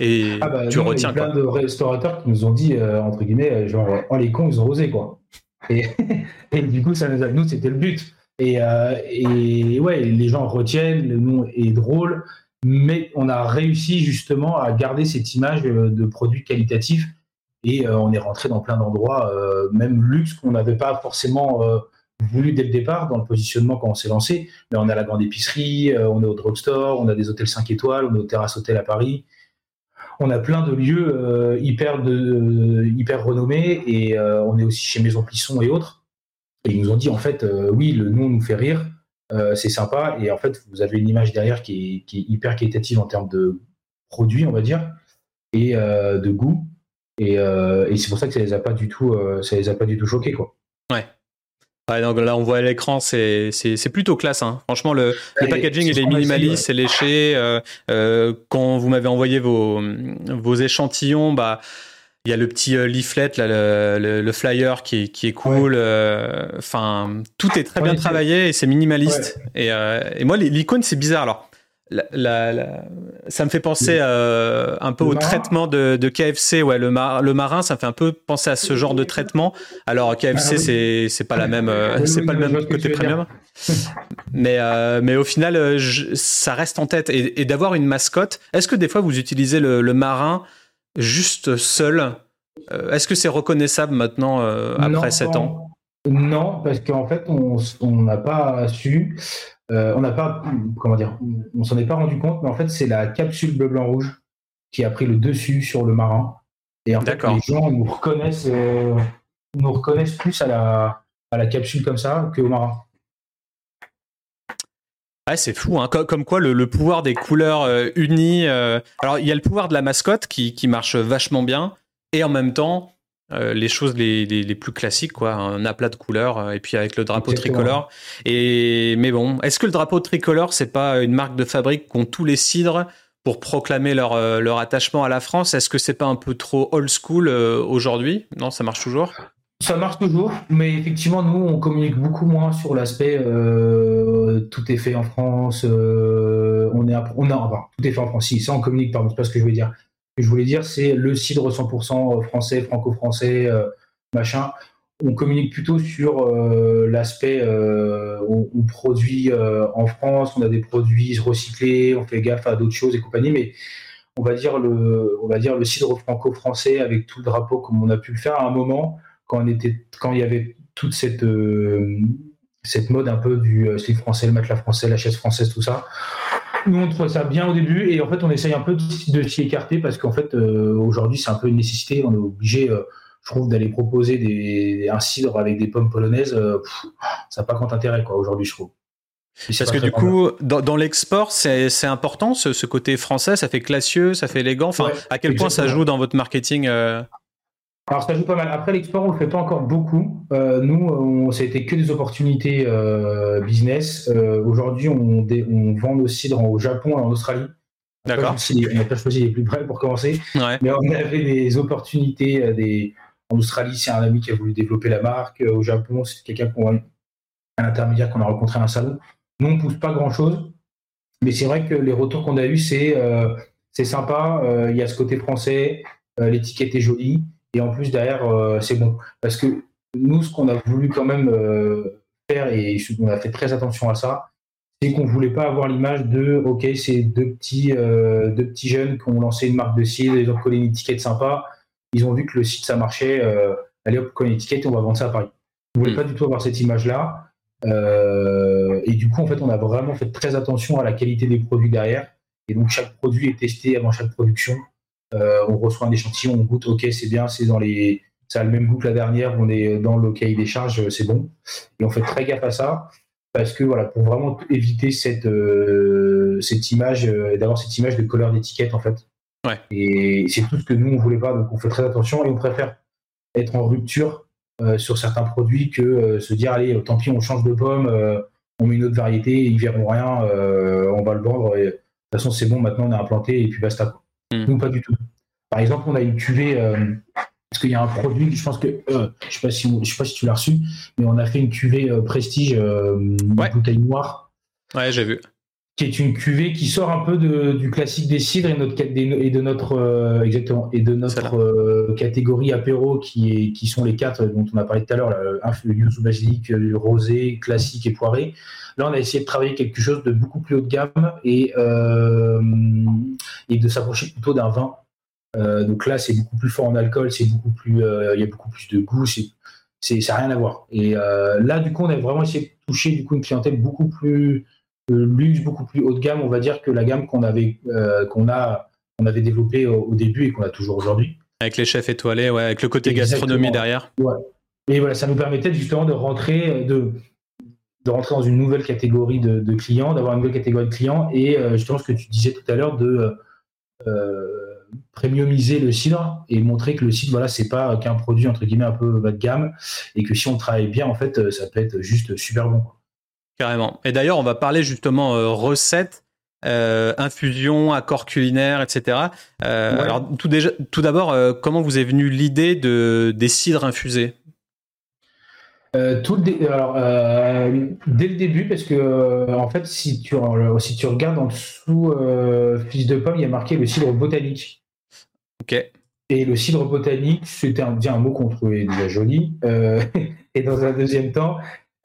et ah bah, tu retiens. Il y a plein de restaurateurs qui nous ont dit entre guillemets genre oh les cons ils ont osé quoi. Et, et du coup ça nous, a, nous c'était le but. Et, et ouais les gens retiennent le nom est drôle mais on a réussi justement à garder cette image euh, de produit qualitatif et euh, on est rentré dans plein d'endroits, euh, même luxe qu'on n'avait pas forcément voulu dès le départ dans le positionnement quand on s'est lancé. Mais on a la grande épicerie, on est au drugstore, on a des hôtels 5 étoiles, on est au terrasse hôtel à Paris. On a plein de lieux hyper, de, hyper renommés et on est aussi chez Maison Plisson et autres. Et ils nous ont dit en fait, oui, le nom nous fait rire, euh, c'est sympa. Et en fait, vous avez une image derrière qui est, hyper qualitative en termes de produit, on va dire, et euh, de goût. Euh, et, c'est pour ça que ça les a pas du tout, ça les a pas du tout choqués, quoi. Ouais. donc là, on voit à l'écran, c'est plutôt classe. Hein. Franchement, le, packaging, il est minimaliste, c'est léché. quand vous m'avez envoyé vos, vos échantillons, bah, il y a le petit euh, leaflet, le, flyer qui est, qui est cool. Euh, enfin, tout est très bien travaillé et c'est minimaliste. Euh, et, moi, l'icône, c'est bizarre. Alors, ça me fait penser un peu au traitement de, KFC. Ouais, le, le, marin, ça me fait un peu penser à ce genre de traitement. Alors, KFC, ah c'est c'est pas la même, c'est pas le même côté premium. mais mais au final, ça reste en tête. Et, d'avoir une mascotte. Est-ce que des fois vous utilisez le, le marin juste seul? Euh, est-ce que c'est reconnaissable maintenant euh, après 7 ans? Non, parce qu'en fait, on n'a pas su, euh, on n'a pas, comment dire, on s'en est pas rendu compte, mais en fait, c'est la capsule bleu blanc rouge qui a pris le dessus sur le marin. Et en fait, les gens nous reconnaissent, nous reconnaissent plus à la, à la capsule comme ça qu'au marin c'est fou, hein. comme, quoi le, pouvoir des couleurs euh, unies. Euh, alors, il y a le pouvoir de la mascotte qui, marche vachement bien, et en même temps, euh, les choses les, plus classiques, quoi, un aplat de couleurs, et puis avec le drapeau tricolore. Et mais bon, est-ce que le drapeau tricolore, c'est pas une marque de fabrique qu'ont tous les cidres pour proclamer leur, leur attachement à la France? Est-ce que c'est pas un peu trop old school aujourd'hui? Non, ça marche toujours? Ça marche toujours, mais effectivement, nous, on communique beaucoup moins sur l'aspect euh, tout est fait en France. Euh, on est, on a, enfin, tout est fait en France. Si, ça, on communique, pardon, c'est pas ce que je voulais dire. Je voulais dire, c'est le cidre 100% français, franco-français, euh, machin. On communique plutôt sur l'aspect on, on, produit en France, on a des produits recyclés, on fait gaffe à d'autres choses et compagnie, mais on va dire le, on va dire le cidre franco-français avec tout le drapeau comme on a pu le faire à un moment quand, il y avait toute cette, euh, cette mode un peu du euh, slip français, le matelas français, la chaise française, tout ça. Nous, on trouvait ça bien au début et en fait, on essaye un peu de, s'y écarter parce qu'en fait, euh, aujourd'hui, c'est un peu une nécessité. On est obligé, je trouve, d'aller proposer des, un cidre avec des pommes polonaises. ça n'a pas grand intérêt, quoi, aujourd'hui, je trouve. Parce que du coup, dans, l'export, c'est important ce, côté français, ça fait classieux, ça fait élégant? Enfin, à quel point ça joue dans votre marketing alors ça joue pas mal. Après l'export, on le fait pas encore beaucoup. Euh, nous, a été que des opportunités euh, business. Euh, aujourd'hui, on, on, vend nos cidres au Japon et en Australie. D'accord. On n'a pas choisi les plus près pour commencer. Mais on avait des opportunités. Des... En Australie, c'est un ami qui a voulu développer la marque. Au Japon, c'est quelqu'un qu'on un intermédiaire qu'on a rencontré à un salon. Nous, on pousse pas grand chose. Mais c'est vrai que les retours qu'on a eus, c'est c'est sympa. Il y a ce côté français. L'étiquette est jolie. Et en plus, derrière, euh, c'est bon. Parce que nous, ce qu'on a voulu quand même euh, faire, et on a fait très attention à ça, c'est qu'on ne voulait pas avoir l'image de, OK, c'est deux petits, euh, deux petits jeunes qui ont lancé une marque de site, ils ont collé une étiquette sympa, ils ont vu que le site, ça marchait, allez hop, coller une étiquette et on va vendre ça à Paris. On ne voulait mm. pas du tout avoir cette image-là. et du coup, en fait, on a vraiment fait très attention à la qualité des produits derrière. Et donc, chaque produit est testé avant chaque production. On reçoit un échantillon, on goûte, ok, c'est bien, c'est dans les, ça a le même goût que la dernière, on est dans le cahier des charges, c'est bon. Et on fait très gaffe à ça parce que voilà, pour vraiment éviter cette, cette image, d'avoir cette image de couleur d'étiquette en fait. Ouais. Et c'est tout ce que nous on voulait pas, donc on fait très attention et on préfère être en rupture sur certains produits que se dire allez, tant pis, on change de pomme on met une autre variété, ils verront rien, euh, on va le vendre. Et, de toute façon, c'est bon, maintenant on est implanté et puis basta. Nous, pas du tout. Par exemple, on a une cuvée, euh, parce qu'il y a un produit, je pense que, euh, je sais pas si, je sais pas si tu l'as reçu, mais on a fait une cuvée Prestige, ouais. bouteille noire. Ouais, j'ai vu qui est une cuvée qui sort un peu du classique des cidres et, notre, et de notre euh, exactement et de notre euh, catégorie apéro qui est qui sont les quatre dont on a parlé tout à l'heure le yuzu basilic, le rosé, classique et poiré. Là, on a essayé de travailler quelque chose de beaucoup plus haut de gamme et euh, et de s'approcher plutôt d'un vin. donc là, c'est beaucoup plus fort en alcool, c'est beaucoup plus il y a beaucoup plus de goût, c'est c'est ça n'a rien à voir. Et là, du coup, on a vraiment essayé de toucher du coup une clientèle beaucoup plus luxe beaucoup plus haut de gamme, on va dire, que la gamme qu'on avait, euh, qu'on a, on avait développée au, début et qu'on a toujours aujourd'hui. Avec les chefs étoilés, ouais, avec le côté gastronomie derrière. Ouais. Et voilà, ça nous permettait justement de rentrer, de, de rentrer dans une nouvelle catégorie de, clients, d'avoir une nouvelle catégorie de clients et euh, justement ce que tu disais tout à l'heure de euh, premiumiser le cidre et montrer que le cidre, voilà, c'est pas qu'un produit entre guillemets un peu bas de gamme et que si on travaille bien, en fait, ça peut être juste super bon. Carrément. Et d'ailleurs, on va parler justement euh, recettes, euh, infusion, accords culinaires, etc. Euh, alors, tout, déjà, tout d'abord, comment vous est venue l'idée de, des cidres infusés? Tout alors, dès le début, parce que en fait, si tu, si tu regardes en dessous Fils de pomme, il y a marqué le cidre botanique. Ok. Et le cidre botanique, c'était un, un mot qu'on trouvait déjà joli. et dans un deuxième temps,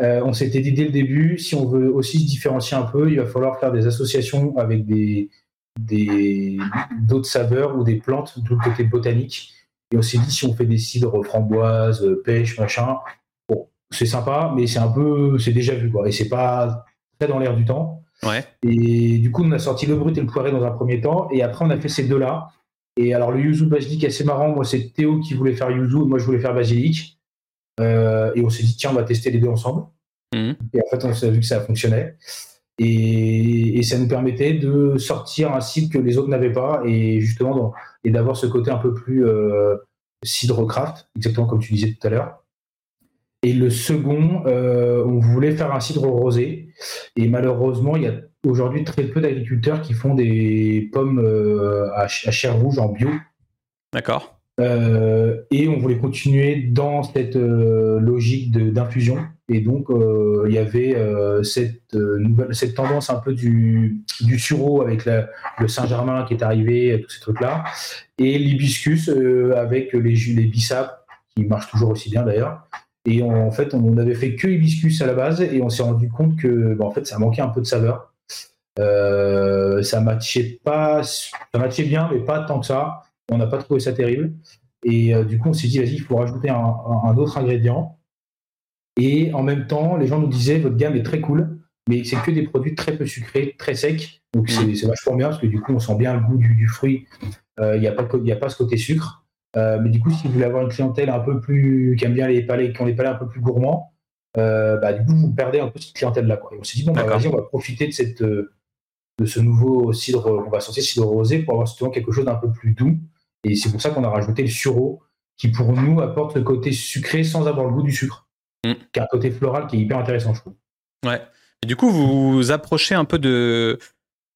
euh, on s'était dit dès le début, si on veut aussi se différencier un peu, il va falloir faire des associations avec des d'autres saveurs ou des plantes du côté botanique. Et on s'est dit si on fait des cidres framboises, pêche, machin, bon, c'est sympa, mais c'est un peu, c'est déjà vu quoi. Et c'est pas très dans l'air du temps. Ouais. Et du coup, on a sorti le brut et le poiré dans un premier temps, et après on a fait ces deux-là. Et alors le yuzu basilic, assez marrant. Moi, c'est Théo qui voulait faire yuzu, moi je voulais faire basilic. Euh, et on s'est dit, tiens, on va tester les deux ensemble. Mhm. Et en fait, on s'est vu que ça fonctionnait. Et, et, ça nous permettait de sortir un site que les autres n'avaient pas et justement et d'avoir ce côté un peu plus euh, cidre craft, exactement comme tu disais tout à l'heure. Et le second, euh, on voulait faire un cidre rosé. Et malheureusement, il y a aujourd'hui très peu d'agriculteurs qui font des pommes euh, à, à, chair rouge en bio. D'accord. Euh, et on voulait continuer dans cette logique d'infusion. Et donc, euh, il y avait cette, nouvelle, cette tendance un peu du, du sureau avec le Saint-Germain qui est arrivé, tous ces trucs-là, et l'hibiscus avec les, les bissap, qui marchent toujours aussi bien d'ailleurs. Et en fait, on n'avait fait que hibiscus à la base, et on s'est rendu compte que bah, en fait, ça manquait un peu de saveur. ça matchait pas, ça matchait bien, mais pas tant que ça. On n'a pas trouvé ça terrible. Et euh, du coup, on s'est dit, vas-y, il faut rajouter un, autre ingrédient. Et en même temps, les gens nous disaient, votre gamme est très cool, mais c'est que des produits très peu sucrés, très secs. Donc c'est vachement bien parce que du coup, on sent bien le goût du, fruit. Euh, il n'y a, pas, a pas ce côté sucre. Euh, mais du coup, si vous voulez avoir une clientèle un peu plus, qui aime bien les palais, qui ont les palais un peu plus gourmands, bah, du coup, vous perdez un peu cette clientèle-là. Et on s'est dit, bon, bah, vas-y, on va profiter de, cette, de ce nouveau cidre, on va sortir cidre rosé pour avoir justement quelque chose d'un peu plus doux et c'est pour ça qu'on a rajouté le sureau, qui pour nous apporte le côté sucré sans avoir le goût du sucre. Mm. Qui a un côté floral qui est hyper intéressant, je trouve. Ouais. Et du coup, vous vous approchez un peu de,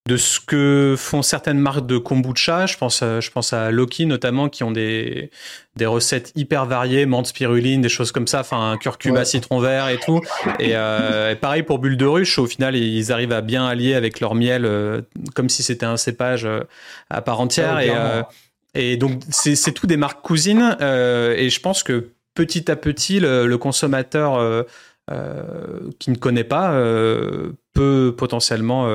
de ce que font certaines marques de kombucha. Je pense, à, je pense à Loki notamment, qui ont des, des recettes hyper variées, menthe spiruline, des choses comme ça, enfin curcuma, citron vert et tout. Euh, et, pareil pour Bulle de Ruche, au final, ils arrivent à bien allier avec leur miel, euh, comme si c'était un cépage euh, à part entière. et, et donc, c'est tout des marques cousines. Euh, et je pense que petit à petit, le, consommateur euh, euh, qui ne connaît pas peut potentiellement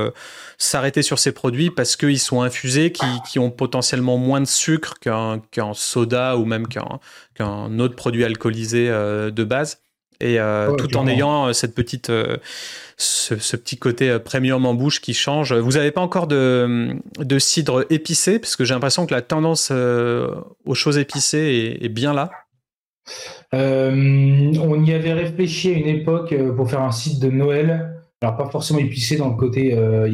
s'arrêter sur ces produits parce qu'ils sont infusés, qui, qui, ont potentiellement moins de sucre qu'un soda ou même qu'un autre produit alcoolisé de base. et tout en ayant cette petite ce, petit côté premium en bouche qui change. Vous n'avez pas encore de, de cidre épicé? Parce que j'ai l'impression que la tendance aux choses épicées est, est bien là. On y avait réfléchi à une époque pour faire un site de Noël alors pas forcément épicé dans le côté euh,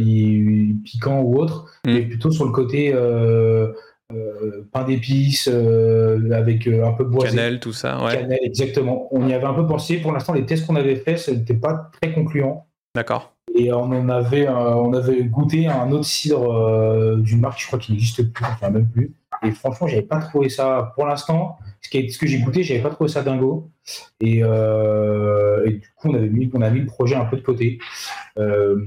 piquant ou autre, mm. mais plutôt sur le côté euh, euh, pain d'épices avec un peu boisé. Cannelle, tout ça, ouais. Cannelle, exactement. On y avait un peu pensé. Pour l'instant, les tests qu'on avait faits, ce n'était pas très concluant. D'accord. Et on en avait, on avait goûté un autre cidre d'une marque, je crois qu'il n'existe plus, enfin même plus. Et franchement, j'avais pas trouvé ça, pour l'instant, ce, ce que j'ai goûté, j'avais pas trouvé ça dingo. Et, euh, et, du coup, on, avait mis, on a mis le projet un peu de côté. Euh,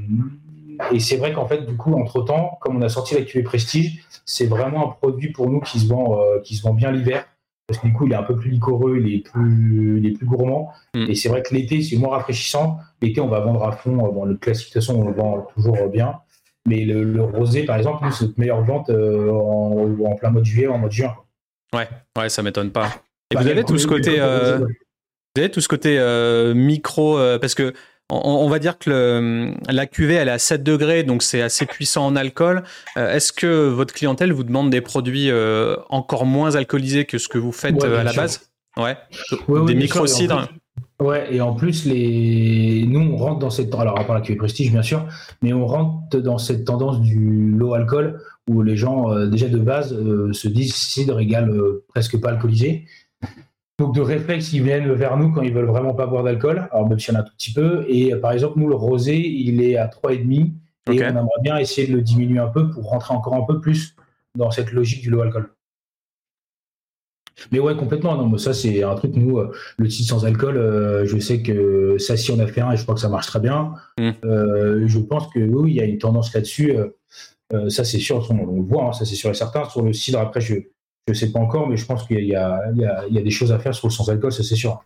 et c'est vrai qu'en fait, du coup, entre-temps, comme on a sorti la cuvée Prestige, c'est vraiment un produit pour nous qui se vend, euh, qui se vend bien l'hiver. Parce que du coup, il est un peu plus liquoreux, il est plus, il est plus gourmand. Mm. Et c'est vrai que l'été, c'est moins rafraîchissant. L'été, on va vendre à fond. Bon, le classique, de toute façon, on le vend toujours bien. Mais le, rosé, par exemple, c'est notre meilleure vente euh, en, plein mois de juillet, en mois de juin. Ouais, ouais, ça m'étonne pas. Et bah, vous, avez tout ce côté, euh, vous avez tout ce côté micro, euh, parce que on, va dire que la cuvée elle est à 7 degrés, donc c'est assez puissant en alcool. Est-ce que votre clientèle vous demande des produits encore moins alcoolisés que ce que vous faites à la base? Ouais, des micro cidres. Ouais, et en plus, les... nous, on rentre dans cette. Alors, à part la cuvée prestige, bien sûr, mais on rentre dans cette tendance du low alcool où les gens, euh, déjà de base, euh, se disent cidre égale euh, presque pas alcoolisé. Donc, de réflexe, ils viennent vers nous quand ils veulent vraiment pas boire d'alcool. Alors, même s'il y en a un tout petit peu. Et par exemple, nous, le rosé, il est à 3,5. Et on aimerait bien essayer de le diminuer un peu pour rentrer encore un peu plus dans cette logique du low alcool. Mais ouais, complètement. Non, mais ça, c'est un truc, nous, euh, le titre sans alcool, euh, je sais que ça, si on a fait un, et je crois que ça marche très bien, mm. euh, je pense que oui, il y a une tendance là-dessus. ça, c'est sûr, on, le voit, hein, ça, c'est sûr et certain. Sur le cidre, après, je ne sais pas encore, mais je pense qu'il y, a, des choses à faire sur le sans alcool, ça, c'est sûr.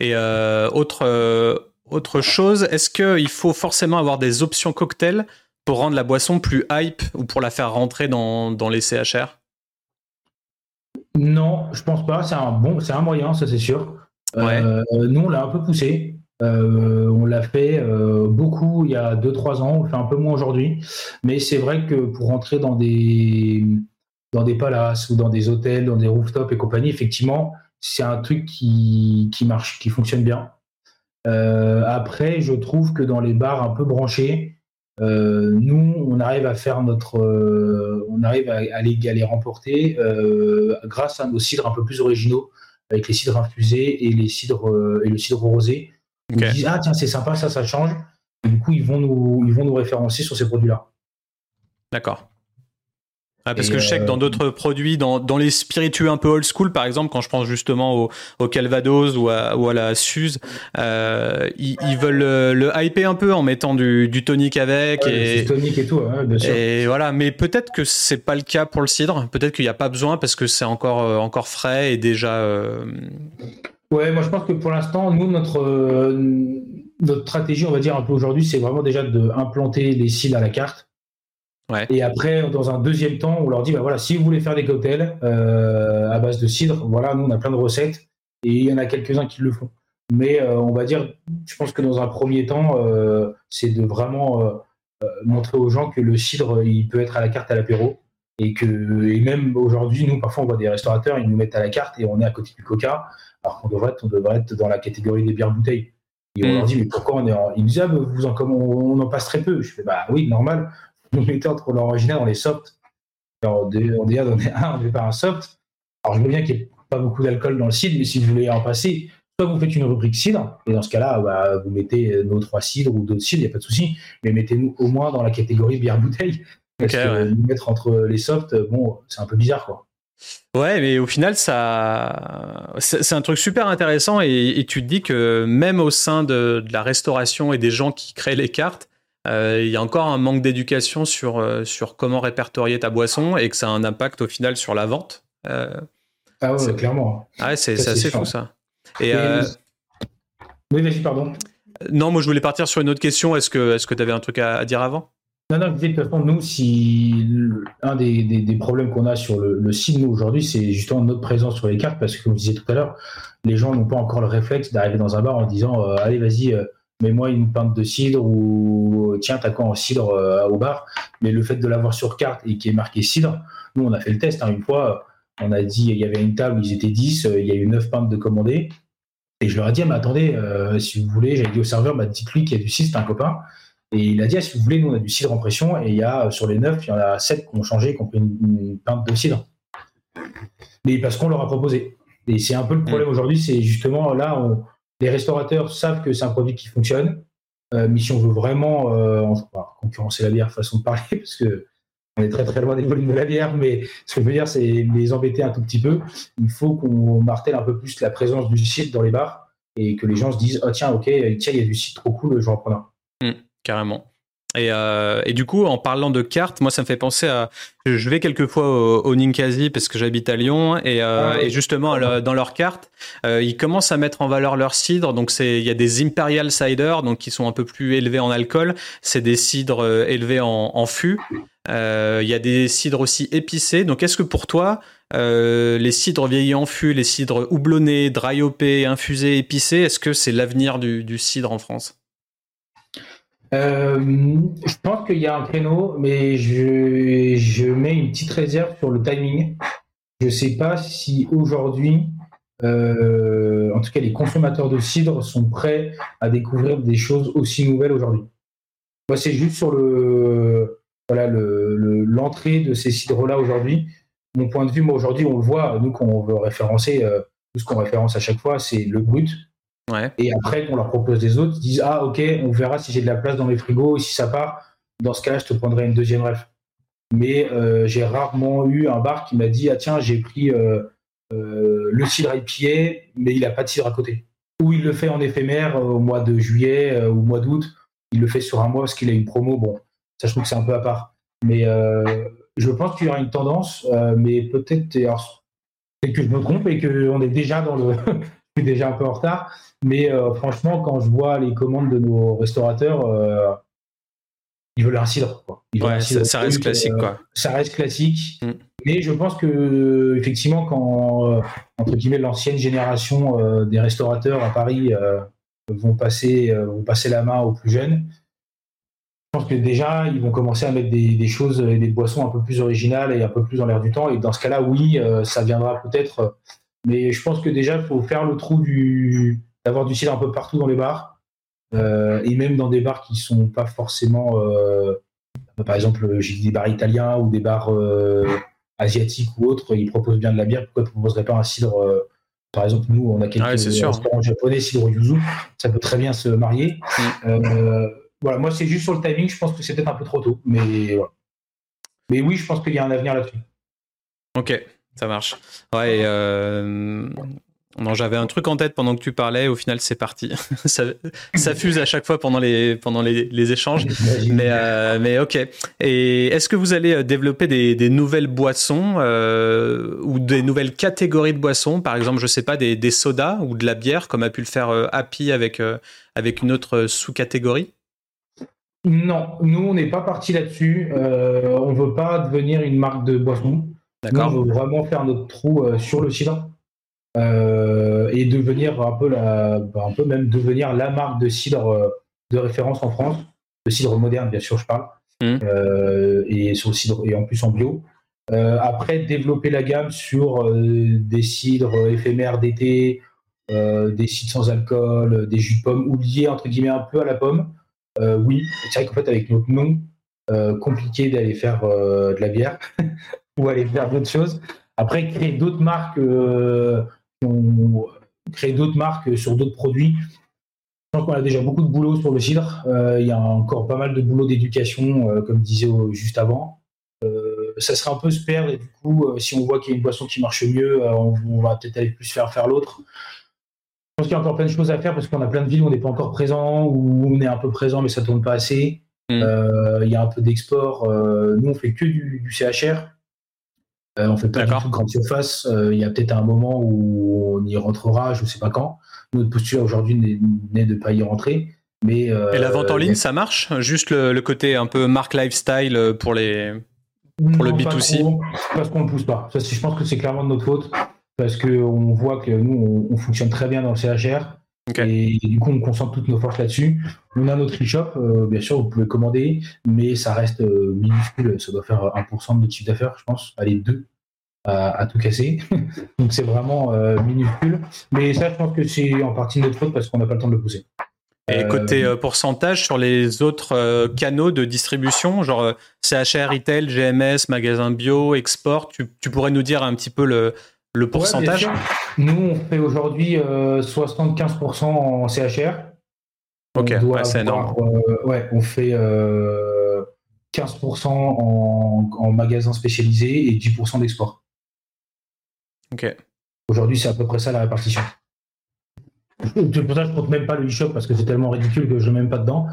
Et autre, autre chose, est-ce qu'il faut forcément avoir des options cocktails pour rendre la boisson plus hype ou pour la faire rentrer dans, dans les CHR non, je pense pas. C'est un bon, c'est un moyen, ça c'est sûr. Euh, nous, on l'a un peu poussé. Euh, on l'a fait euh, beaucoup il y a 2-3 ans, on le fait un peu moins aujourd'hui. Mais c'est vrai que pour rentrer dans des, dans des palaces ou dans des hôtels, dans des rooftops et compagnie, effectivement, c'est un truc qui, qui, marche, qui fonctionne bien. après, je trouve que dans les bars un peu branchés, euh, nous, on arrive à faire notre, euh, on arrive à, les, remporter euh, grâce à nos cidres un peu plus originaux, avec les cidres infusés et les cidres et le cidre rosé. Ils disent ah tiens c'est sympa ça ça change. du coup ils vont nous ils vont nous référencer sur ces produits là. D'accord. Ah, parce que je sais que dans euh, d'autres produits, dans, dans, les spiritueux un peu old school, par exemple, quand je pense justement au, au Calvados ou à, ou à la Suze, euh, ils, ils, veulent le, le, hyper un peu en mettant du, du tonic avec. et, tonic et tout, bien sûr. Et voilà, mais peut-être que c'est pas le cas pour le cidre. Peut-être qu'il n'y a pas besoin parce que c'est encore, euh, encore frais et déjà. Euh... Ouais, moi je pense que pour l'instant, nous, notre, euh, notre stratégie, on va dire un peu aujourd'hui, c'est vraiment déjà d'implanter les cidres à la carte et après, dans un deuxième temps, on leur dit, bah voilà, si vous voulez faire des cocktails euh, à base de cidre, voilà, nous on a plein de recettes et il y en a quelques-uns qui le font. Mais euh, on va dire, je pense que dans un premier temps, euh, c'est de vraiment montrer aux gens que le cidre, il peut être à la carte à l'apéro et que et même aujourd'hui, nous parfois on voit des restaurateurs, ils nous mettent à la carte et on est à côté du Coca, alors qu'on devrait être, on devrait être dans la catégorie des bières bouteilles. Et on leur dit, mais pourquoi on est en... Ils nous disent, ah, vous en, on, on en passe très peu. Je fais, bah oui, normal vous mettez entre l'original dans les softs. Alors, on est un, on fait pas un soft. Alors, je veux bien qu'il n'y ait pas beaucoup d'alcool dans le cidre, mais si vous voulez en passer, soit vous faites une rubrique cidre, et dans ce cas-là, bah, vous mettez nos trois cidres ou d'autres cidres, il n'y a pas de souci, mais mettez-nous au moins dans la catégorie bière-bouteille. Parce que nous mettre entre les softs, bon, c'est un peu bizarre, quoi. Ouais, mais au final, ça, c'est un truc super intéressant et, tu te dis que même au sein de, de, la restauration et des gens qui créent les cartes, euh, il y a encore un manque d'éducation sur, euh, sur comment répertorier ta boisson et que ça a un impact au final sur la vente. Euh, ah ouais, clairement. Ah c'est assez fou ça. Et, Oui, vas-y, pardon. Non, moi je voulais partir sur une autre question. Est-ce que tu avais un truc à, dire avant? Non, non, de toute façon, nous, si un des, problèmes qu'on a sur le, le site, nous, aujourd'hui, c'est justement notre présence sur les cartes, parce que, comme je disais tout à l'heure, les gens n'ont pas encore le réflexe d'arriver dans un bar en disant euh, Allez, vas-y, euh, mets-moi une pinte de cidre ou tiens, t'as quoi en cidre euh, au bar? Mais le fait de l'avoir sur carte et qui est marqué cidre, nous, on a fait le test. Hein, une fois, on a dit il y avait une table, ils étaient 10, il y a eu 9 pintes de commandées. Et je leur ai dit, ah, mais attendez, si vous voulez, j'avais dit au serveur, bah, dites-lui qu'il y a du cidre, c'est un copain. Et il a dit, ah, si vous voulez, nous, on a du cidre en pression. Et il y a, sur les 9, il y en a 7 qui ont changé, qui ont pris une, pinte de cidre. Mais parce qu'on leur a proposé. Et c'est un peu le problème mm. aujourd'hui, c'est justement là, les restaurateurs savent que c'est un produit qui fonctionne. Euh, mais si on veut vraiment euh, concurrencer la bière, façon de parler, parce que on est très très loin des volumes de la bière, mais ce que je veux dire, c'est les embêter un tout petit peu. Il faut qu'on martèle un peu plus la présence du site dans les bars et que les gens se disent oh, tiens, ok, tiens, il y a du site trop cool, je vais en prendre un. Mm carrément. Et, euh, et, du coup, en parlant de cartes, moi, ça me fait penser à. Je vais quelquefois au, au Ninkasi parce que j'habite à Lyon et, euh, ah et justement dans leurs cartes, euh, ils commencent à mettre en valeur leur cidre. Donc c'est il y a des Imperial Cider donc qui sont un peu plus élevés en alcool. C'est des cidres élevés en, en fût. Euh, il y a des cidres aussi épicés. Donc est-ce que pour toi, les cidres vieillis en fût, les cidres houblonnés, dry hopés, infusés, épicés, est-ce que c'est l'avenir du, du cidre en France? Je pense qu'il y a un créneau, mais je, je, mets une petite réserve sur le timing. Je ne sais pas si aujourd'hui, euh, en tout cas les consommateurs de cidre sont prêts à découvrir des choses aussi nouvelles aujourd'hui. Moi, c'est juste sur le voilà l'entrée de ces cidres-là aujourd'hui. Mon point de vue, aujourd'hui, on le voit, nous qu'on veut référencer, euh, tout ce qu'on référence à chaque fois, c'est le brut, et après, qu'on leur propose des autres, ils disent Ah, ok, on verra si j'ai de la place dans mes frigos et si ça part. Dans ce cas-là, je te prendrai une deuxième ref. Mais euh, j'ai rarement eu un bar qui m'a dit Ah, tiens, j'ai pris euh, euh, le cidre IPA, mais il n'a pas de cidre à côté. Ou il le fait en éphémère au mois de juillet ou au mois d'août. Il le fait sur un mois parce qu'il a une promo. Bon, ça, je trouve que c'est un peu à part. Mais je pense qu'il y aura une tendance, mais peut-être que je me trompe et qu'on est déjà dans le. déjà un peu en retard. Mais euh, franchement, quand je vois les commandes de nos restaurateurs, euh, ils veulent un cidre. ça, reste classique. Quoi. Ça reste classique. Mm. Mais je pense que, effectivement, quand, euh, entre guillemets, l'ancienne génération des restaurateurs à Paris vont, passer, vont passer la main aux plus jeunes, je pense que déjà, ils vont commencer à mettre des, des, choses et des boissons un peu plus originales et un peu plus dans l'air du temps. Et dans ce cas-là, oui, ça viendra peut-être. Mais je pense que déjà, il faut faire le trou du, d'avoir du cidre un peu partout dans les bars euh, et même dans des bars qui sont pas forcément, euh, par exemple, j'ai des bars italiens ou des bars euh, asiatiques ou autres, ils proposent bien de la bière. Pourquoi ils ne proposeraient pas un cidre Par exemple, nous, on a quelques restaurants japonais, cidre yuzu, ça peut très bien se marier. Voilà, moi, c'est juste sur le timing, je pense que c'est peut-être un peu trop tôt, mais voilà. Mais oui, je pense qu'il y a un avenir là-dessus. Ok, ça marche. Ouais, non, j'avais un truc en tête pendant que tu parlais. Au final, c'est parti. ça, fuse à chaque fois pendant les, pendant les, échanges. Mais, euh, mais ok. Et est-ce que vous allez euh, développer des, nouvelles boissons euh, ou des nouvelles catégories de boissons? Par exemple, je sais pas, des, des, sodas ou de la bière, comme a pu le faire Happy avec, avec une autre sous-catégorie? Non, nous, on n'est pas parti là-dessus. on veut pas devenir une marque de boisson. D'accord. On veut vraiment faire notre trou sur le cidre. Euh, et devenir un peu, la, bah, un peu même devenir la marque de cidre euh, de référence en France, de cidre moderne, bien sûr, je parle, mmh. euh, et sur le cidre et en plus en bio. après, développer la gamme sur des cidres éphémères d'été, des cidres sans alcool, des jus de pomme oubliés entre guillemets un peu à la pomme. oui, c'est vrai qu'en fait avec notre nom, compliqué d'aller faire de la bière ou aller faire d'autres choses. Après, créer d'autres marques on crée d'autres marques sur d'autres produits. Je pense qu'on a déjà beaucoup de boulot sur le cidre. Euh, il y a encore pas mal de boulot d'éducation, euh, comme disait juste avant. Euh, ça serait un peu se perdre et du coup, si on voit qu'il y a une boisson qui marche mieux, on, va peut-être aller plus faire faire l'autre. Je pense qu'il y a encore plein de choses à faire parce qu'on a plein de villes où on n'est pas encore présent, où on est un peu présent mais ça tourne pas assez. Mm. Il y a un peu d'export. nous, on fait que du CHR. Euh, on fait pas du tout de grande surface. Euh, il y a peut-être un moment où on y rentrera, je ne sais pas quand. Notre posture aujourd'hui n'est de ne pas y rentrer. Mais, Et la vente en ligne, ça marche? Juste le, côté un peu marque lifestyle pour, les, pour le B2C Parce qu'on ne pousse pas. Ça, je pense que c'est clairement de notre faute. Parce qu'on voit que nous, on, fonctionne très bien dans le CHR. Et du coup, on concentre toutes nos forces là-dessus. On a notre e-shop, euh, bien sûr, vous pouvez commander, mais ça reste euh, minuscule. Ça doit faire 1% de notre chiffre d'affaires, je pense. Allez, 2 à, tout casser. Donc c'est vraiment euh, minuscule. Mais ça, je pense que c'est en partie notre faute parce qu'on n'a pas le temps de le pousser. Et côté pourcentage sur les autres canaux de distribution, genre CHR, Retail, GMS, magasin bio, export, tu pourrais nous dire un petit peu le, le pourcentage Nous, on fait aujourd'hui 75% euh, en CHR. Ok, c'est énorme. Euh, ouais, on fait 15% euh, en, en magasin spécialisé et 10% d'export. Ok. Aujourd'hui, c'est à peu près ça la répartition. C'est pour ça que je ne compte même pas le e-shop parce que c'est tellement ridicule que je ne mets même pas dedans.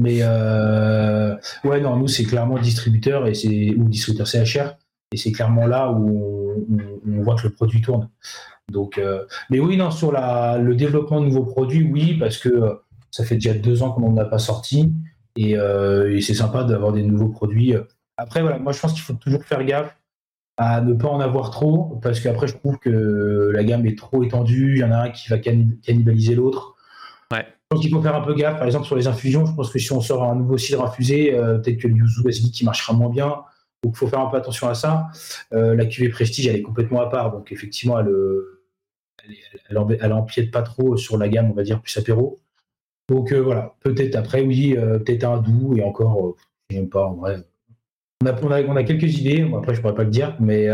Mais ouais, non, nous, c'est clairement distributeur et c'est ou distributeur CHR. Et c'est clairement là où on, voit que le produit tourne. Donc, euh, mais oui, non, sur la, le développement de nouveaux produits, oui, parce que euh, ça fait déjà deux ans qu'on n'en a pas sorti. Euh, et, c'est sympa d'avoir des nouveaux produits. Après, voilà, moi je pense qu'il faut toujours faire gaffe à ne pas en avoir trop, parce qu'après je trouve que la gamme est trop étendue, il y en a un qui va cannibaliser l'autre. Ouais. Je pense qu'il faut faire un peu gaffe, par exemple sur les infusions, je pense que si on sort un nouveau cidre infusé, peut-être que le yuzu qui marchera moins bien. Donc, il faut faire un peu attention à ça. Euh, la cuvée Prestige, elle est complètement à part. Donc, effectivement, elle, elle, elle, empiète pas trop sur la gamme, on va dire, plus apéro. Donc, euh, voilà. Peut-être après, oui, euh, peut-être un doux et encore, je sais pas, en vrai. On a, on a, quelques idées. après, je pourrais pas le dire, mais,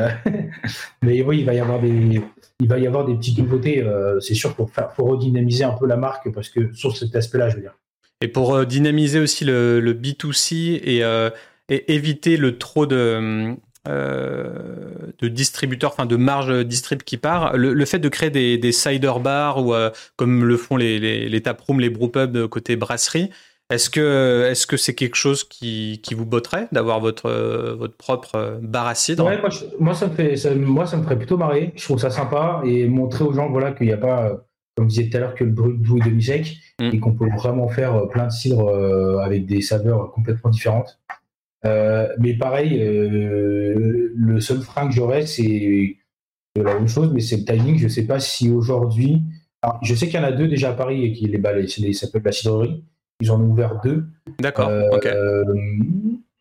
mais oui, il va y avoir des, il va y avoir des petites nouveautés. c'est sûr pour, faire, pour redynamiser un peu la marque parce que sur cet aspect-là, je veux dire. Et pour dynamiser aussi le, le B2C et et éviter le trop de, euh, de distributeurs, enfin de marge distrib qui part. Le, fait de créer des, des cider bars ou euh, comme le font les, les, les taprooms, les brewpubs côté brasserie, est-ce que est-ce que c'est quelque chose qui, qui vous botterait d'avoir votre votre propre bar à cidre? Ouais, moi, ça me fait moi ça me ferait plutôt marrer. Je trouve ça sympa et montrer aux gens voilà qu'il n'y a pas comme je disais tout à l'heure que le brut doux et demi sec mm. et qu'on peut vraiment faire plein de cidres euh, avec des saveurs complètement différentes. Euh, mais pareil, euh, le seul frein que j'aurais, c'est la même chose, mais c'est le timing. Je ne sais pas si aujourd'hui. Je sais qu'il y en a deux déjà à Paris et qui les, bah, les, s'appelle la cidrerie. Ils en ont ouvert deux. D'accord. Euh,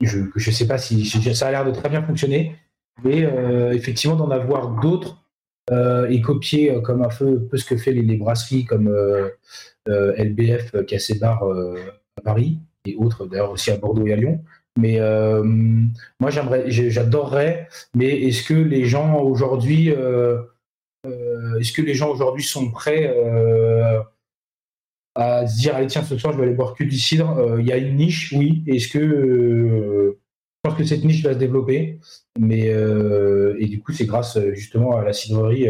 je ne sais pas si ça a l'air de très bien fonctionner, mais effectivement d'en avoir d'autres et copier comme un peu, peu ce que fait les, brasseries comme LBF qui a ses bars à Paris et autres d'ailleurs aussi à Bordeaux et à Lyon. Mais euh, moi, j'aimerais, j'adorerais. Mais est-ce que les gens aujourd'hui, euh, euh, est-ce que les gens aujourd'hui sont prêts à se dire allez tiens ce soir je vais aller boire que du cidre Il y a une niche, oui. Est-ce que je pense que cette niche va se développer Mais et du coup, c'est grâce justement à la cidrerie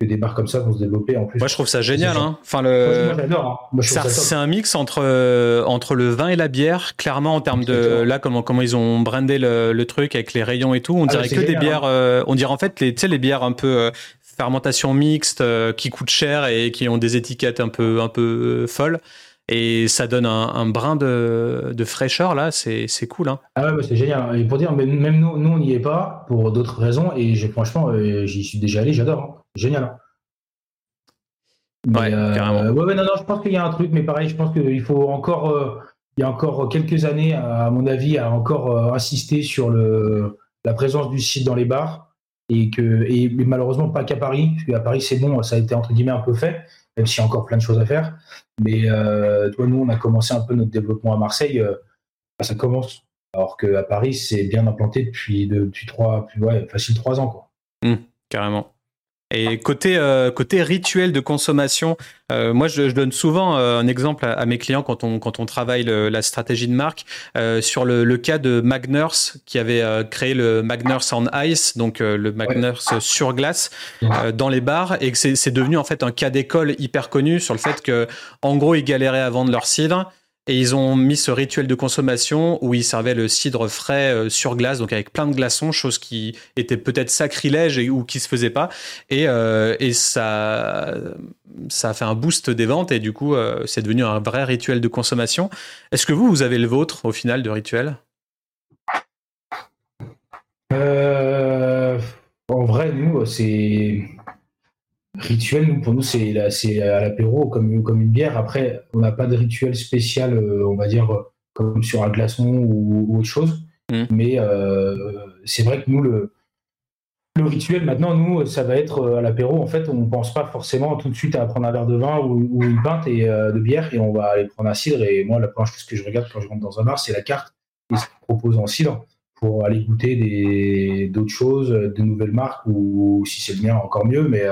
que des bars comme ça vont se développer en plus. Moi, je trouve ça génial. Hein. Enfin, le... Moi, hein. C'est un mix entre euh, entre le vin et la bière, clairement en termes de là comment comment ils ont brandé le, truc avec les rayons et tout. On ah, dirait que des bières. Hein. Euh, on dirait en fait les les bières un peu euh, fermentation mixte qui coûtent cher et qui ont des étiquettes un peu un peu folles. Et ça donne un, brin de, de, fraîcheur là, c'est cool. Hein. Ah ouais, bah, c'est génial. Et pour dire, même nous, nous on n'y est pas pour d'autres raisons. Et franchement, j'y suis déjà allé, j'adore génial. Ouais, euh, carrément. Ouais, non, non, je pense qu'il y a un truc, mais pareil, je pense qu'il faut encore, euh, il y a encore quelques années, à mon avis, à encore euh, insister sur le, la présence du site dans les bars. Et que, et malheureusement, pas qu'à Paris, parce qu'à Paris, c'est bon, ça a été entre guillemets un peu fait, même s'il y a encore plein de choses à faire. Mais toi, nous, on a commencé un peu notre développement à Marseille. Bah, ça commence. Alors qu'à Paris, c'est bien implanté depuis, depuis trois, ouais, facile trois ans. Quoi. Mmh, carrément. Et côté euh, côté rituel de consommation, euh, moi je, je, donne souvent euh, un exemple à, mes clients quand on quand on travaille le, la stratégie de marque. Euh, sur le, le, cas de Magners qui avait créé le Magners on Ice, donc le Magners sur glace dans les bars. Et que c'est devenu en fait un cas d'école hyper connu sur le fait que en gros ils galéraient à vendre leur cidre Et ils ont mis ce rituel de consommation où ils servaient le cidre frais euh, sur glace, donc avec plein de glaçons, chose qui était peut-être sacrilège ou qui se faisait pas. Et, euh, et ça, ça a fait un boost des ventes et du coup, euh, c'est devenu un vrai rituel de consommation. Est-ce que vous, vous avez le vôtre au final de rituel? En vrai, nous, c'est Rituel, pour nous, c'est à l'apéro comme, comme une bière. Après, on n'a pas de rituel spécial, euh, on va dire, comme sur un glaçon ou, autre chose. Mm. Mais euh, c'est vrai que nous, le, le rituel, maintenant, nous, ça va être euh, à l'apéro. En fait, on ne pense pas forcément tout de suite à prendre un verre de vin ou, une pinte et, de bière et on va aller prendre un cidre. Et moi, la première chose que je regarde quand je rentre dans un bar, c'est la carte et ce qu'ils proposent en cidre pour aller goûter d'autres choses, de nouvelles marques ou, si c'est le mien, encore mieux. Mais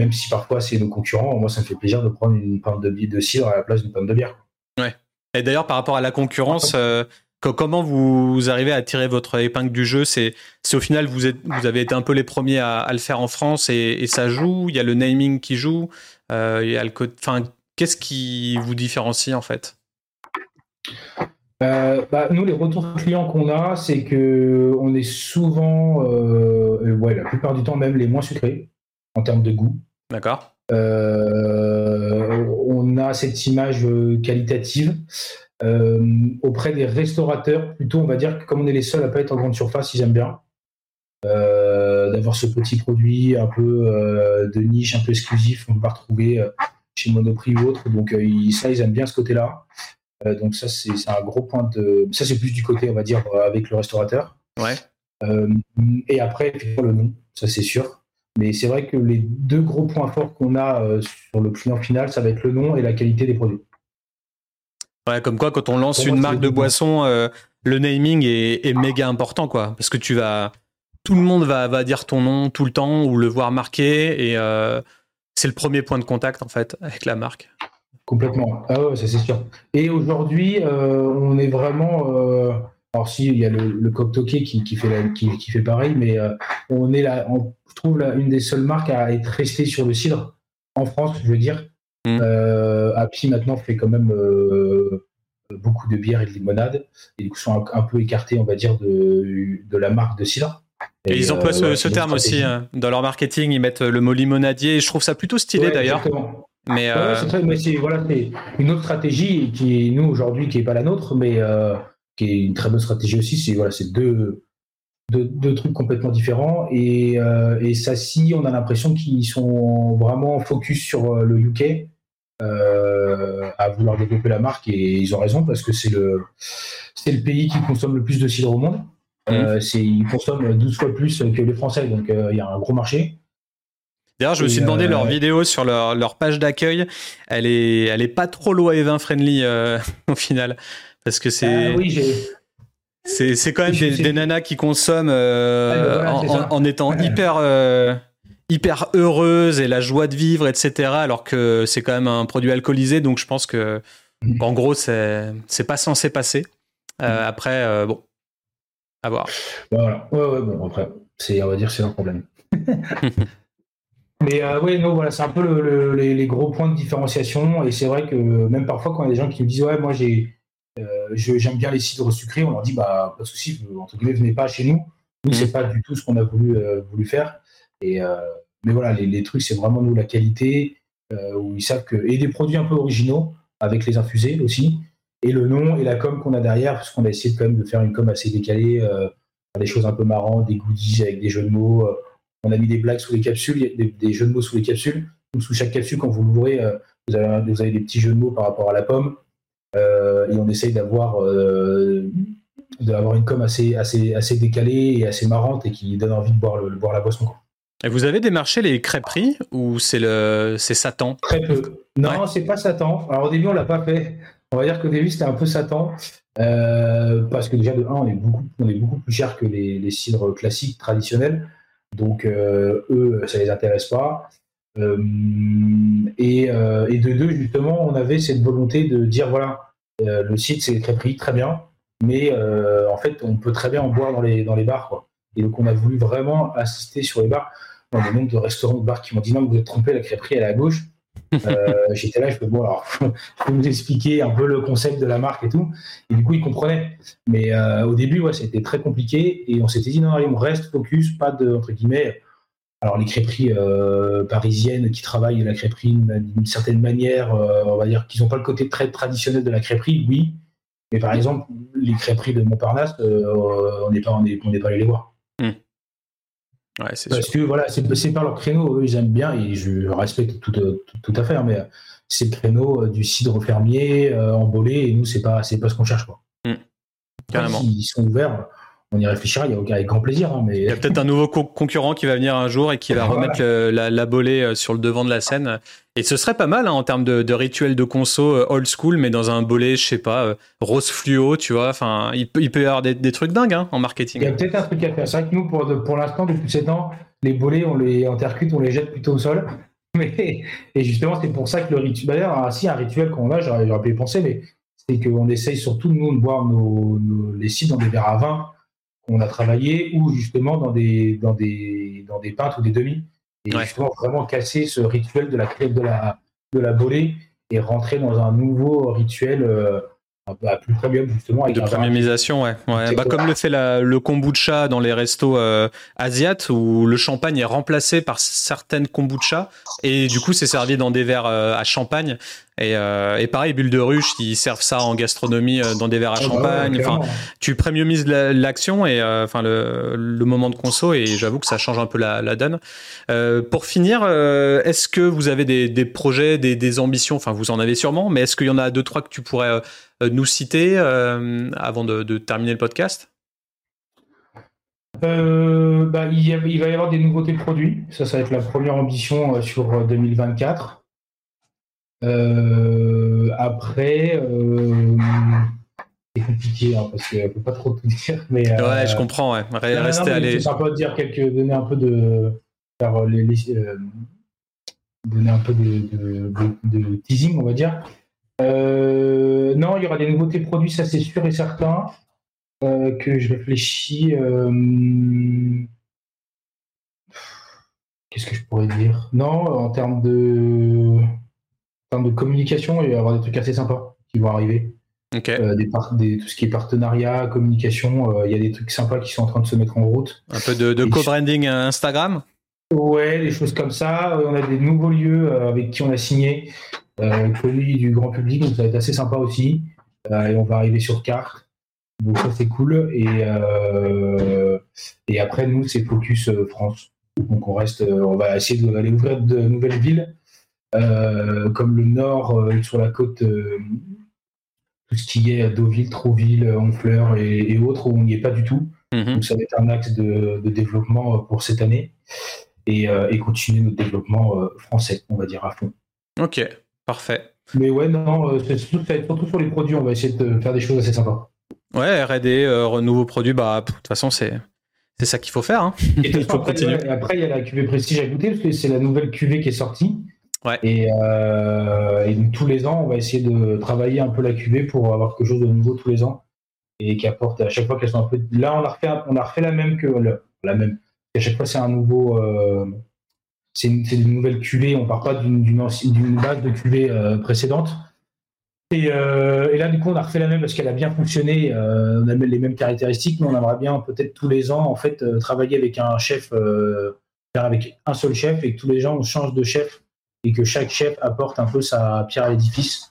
même si parfois c'est nos concurrents, moi ça me fait plaisir de prendre une pinte de, de cidre à la place d'une pinte de bière. Ouais. Et d'ailleurs, par rapport à la concurrence, euh, comment vous arrivez à tirer votre épingle du jeu? C'est au final, vous, êtes, vous avez été un peu les premiers à, le faire en France et, ça joue, il y a le naming qui joue, euh, il y a le enfin, qu'est-ce qui vous différencie en fait? Euh, bah, nous, les retours clients qu'on a, c'est que on est souvent, ouais, la plupart du temps même les moins sucrés en termes de goût. D'accord. Euh, on a cette image euh, qualitative. Euh, auprès des restaurateurs, plutôt, on va dire que comme on est les seuls à pas être en grande surface, ils aiment bien d'avoir ce petit produit un peu de niche, un peu exclusif, on ne peut pas retrouver chez Monoprix ou autre. Donc ça, ils aiment bien ce côté-là. donc ça, c'est un gros point de. Ça, c'est plus du côté, on va dire, avec le restaurateur. Ouais. et après, le nom, ça c'est sûr. Mais c'est vrai que les deux gros points forts qu'on a euh, sur le client final, ça va être le nom et la qualité des produits. Ouais, comme quoi, quand on lance une marque de boisson, euh, le naming est, méga important, quoi. Parce que tu vas. Tout le monde va, va, dire ton nom tout le temps ou le voir marqué. Et euh, c'est le premier point de contact, en fait, avec la marque. Complètement. Ah ouais, ça c'est sûr. Et aujourd'hui, on est vraiment. Alors, si, il y a le, le qui, qui, fait qui, qui, fait pareil, mais on est là je trouve, là, une des seules marques à être restée sur le cidre en France, je veux dire. Mm. Euh, Happy maintenant fait quand même euh, beaucoup de bières et de limonade et coup sont un, peu écartés, on va dire, de, de la marque de cidre. Et, ils emploient ce, euh, terme aussi hein. dans leur marketing. Ils mettent le mot limonadier. je trouve ça plutôt stylé d'ailleurs. Mais, c'est voilà, une autre stratégie qui est nous aujourd'hui, qui n'est pas la nôtre, mais qui est une très bonne stratégie aussi. C'est voilà, c'est deux deux, trucs complètement différents. Et, euh, et si on a l'impression qu'ils sont vraiment focus sur euh, le UK, euh, à vouloir développer la marque, et ils ont raison, parce que c'est le, c'est le pays qui consomme le plus de cidre au monde. Mmh. c'est, ils consomment 12 fois plus que les Français, donc il y a un gros marché. D'ailleurs, je me suis demandé leur vidéo sur leur, leur page d'accueil. Elle est, elle est pas trop loi et vin friendly au final, parce que c'est. Ah oui, j'ai c'est quand même des, nanas qui consomment euh, en, étant hyper euh, hyper heureuses et la joie de vivre, etc. Alors que c'est quand même un produit alcoolisé, donc je pense que mm. en gros c'est c'est pas censé passer. Euh, mm. après bon, à voir. Voilà. Ouais, ouais, bon après c'est on va dire c'est un problème. Mais oui, non, voilà, c'est un peu les, gros points de différenciation. Et c'est vrai que même parfois, quand il y a des gens qui me disent Ouais, moi j'ai euh, j'aime bien les cidres sucrés. On leur dit, bah, pas de souci, entre guillemets, venez pas chez nous. Nous, c'est mm. pas du tout ce qu'on a voulu, euh, voulu faire. Et, euh, mais voilà, les, trucs, c'est vraiment nous la qualité, où ils savent que. Et des produits un peu originaux, avec les infusés aussi. Et le nom et la com qu'on a derrière, parce qu'on a essayé quand même de faire une com assez décalée, des choses un peu marrantes, des goodies avec des jeux de mots. on a mis des blagues sous les capsules, des, des, jeux de mots sous les capsules. Donc, sous chaque capsule, quand vous l'ouvrez, vous avez des petits jeux de mots par rapport à la pomme. Euh, et on essaye d'avoir euh, d'avoir une com assez, assez, assez décalée et assez marrante et qui donne envie de boire, le, boire la boisson. Et vous avez démarché les crêperies ou c'est le c'est Satan? Très peu. Non, c'est pas Satan. Alors au début on l'a pas fait. On va dire qu'au début c'était un peu Satan euh, parce que déjà de 1 on est beaucoup on est beaucoup plus cher que les, les cidres classiques traditionnels. Donc eux ça les intéresse pas. Euh, et, euh, et, de deux, justement, on avait cette volonté de dire voilà, euh, le site c'est crêperie, très bien, mais en fait, on peut très bien en boire dans les, dans les bars. Quoi. Et donc, on a voulu vraiment assister sur les bars. dans le nombre de restaurants, de bars qui m'ont dit non, vous êtes trompé, la crêperie est à gauche. J'étais là, je fais bon, alors, je peux expliquer un peu le concept de la marque et tout. Et du coup, ils comprenaient. Mais au début, ouais, c'était très compliqué. Et on s'était dit, non, allez, on reste focus, pas de, entre guillemets, alors les crêperies euh, parisiennes qui travaillent la crêperie d'une certaine manière, euh, on va dire qu'ils n'ont pas le côté très traditionnel de la crêperie, oui. Mais par exemple, les crêperies de Montparnasse, euh, on n'est pas, on on pas allé les voir. Hmm. Parce que voilà, c'est pas leur créneau, eux ils aiment bien et je respecte tout, tout, à fait, hein, mais c'est le créneau du cidre fermier, embolé, et nous c'est pas, pas ce qu'on cherche quoi. Hmm. Carrément. Ils sont ouverts on y réfléchira, il y a avec grand plaisir. Hein, mais... Il y a peut-être un nouveau concurrent qui va venir un jour et qui va remettre la, la, bolée euh, sur le devant de la scène. Et ce serait pas mal hein, en termes de, de rituel de conso euh, old school, mais dans un bolet, je sais pas, euh, rose fluo, tu vois. Enfin, il peut, il peut y avoir des, trucs dingues hein, en marketing. Il y a peut-être un truc à faire. C'est vrai que nous, pour, pour l'instant, depuis 7 ans, les bolets, on les en on les jette plutôt au sol. Mais, et justement, c'est pour ça que le rituel. D'ailleurs, si un rituel qu'on a, j'aurais pu y penser, mais c'est qu'on essaye surtout, nous, de boire nos, les cibles dans des verres à vin on a travaillé ou justement dans des, dans des, dans des pintes ou des demi. Et justement, vraiment casser ce rituel de la crêpe de la, de la bolée et rentrer dans un nouveau rituel euh, plus premium justement. de premiumisation, ouais. ouais. Bah, comme le fait le kombucha dans les restos euh, asiates où le champagne est remplacé par certaines kombucha et du coup c'est servi dans des verres euh, à champagne. Et, euh, et, pareil, Bulle de Ruche, ils servent ça en gastronomie euh, dans des verres à ah bah champagne. enfin, tu premiumises l'action et euh, enfin le, le, moment de conso. Et j'avoue que ça change un peu la, la donne. Euh, pour finir, est-ce que vous avez des, des projets, des, des, ambitions? Enfin, vous en avez sûrement, mais est-ce qu'il y en a deux trois que tu pourrais nous citer avant de, de, terminer le podcast? Bah, il, y a, il, va y avoir des nouveautés de produits. Ça, ça va être la première ambition sur 2024. Euh, après, euh, c'est compliqué hein, parce qu'on peut pas trop tout dire. Mais, ouais, euh, je comprends. Ouais. Rester C'est sympa de dire quelques, donner un peu de, faire les, donner un peu de, de, teasing, on va dire. non, il y aura des nouveautés produits, ça c'est sûr et certain. que je réfléchis. Qu'est-ce que je pourrais dire? Non, en termes de termes de communication, il va y avoir des trucs assez sympas qui vont arriver. Euh, des, tout ce qui est partenariat, communication, euh, il y a des trucs sympas qui sont en train de se mettre en route. Un peu de, co-branding Instagram? Ouais, des choses comme ça. On a des nouveaux lieux euh, avec qui on a signé, connus du grand public, donc ça va être assez sympa aussi. et on va arriver sur carte. Donc ça c'est cool. Et, et après, nous, c'est Focus France. Donc on reste, on va essayer d'aller ouvrir de nouvelles villes euh, comme le nord euh, sur la côte, euh, tout ce qui est Deauville, Trouville, Honfleur et, autres, où on n'y est pas du tout. Mhm. Donc ça va être un axe de, développement pour cette année et, continuer notre développement français, on va dire à fond. Ok, parfait. Mais ouais, non, c'est surtout, sur les produits, on va essayer de faire des choses assez sympas. Ouais, R&D, nouveaux produits, bah de toute façon c'est c'est ça qu'il faut faire. Hein. Et il faut après, continuer. après, il y a la cuvée Prestige à goûter parce que c'est la nouvelle cuvée qui est sortie. Euh, et, tous les ans, on va essayer de travailler un peu la cuvée pour avoir quelque chose de nouveau tous les ans et qui apporte à chaque fois qu'elles sont un peu. Là, on a refait, on a refait la même que la même. à chaque fois, c'est un nouveau. Euh, c'est une, nouvelle cuvée. On part pas d'une base de cuvée euh, précédente. Et, là, du coup, on a refait la même parce qu'elle a bien fonctionné. on a les mêmes caractéristiques, mais on aimerait bien peut-être tous les ans, en fait, travailler avec un chef, avec un seul chef, et que tous les ans on change de chef et que chaque chef apporte un peu sa pierre à l'édifice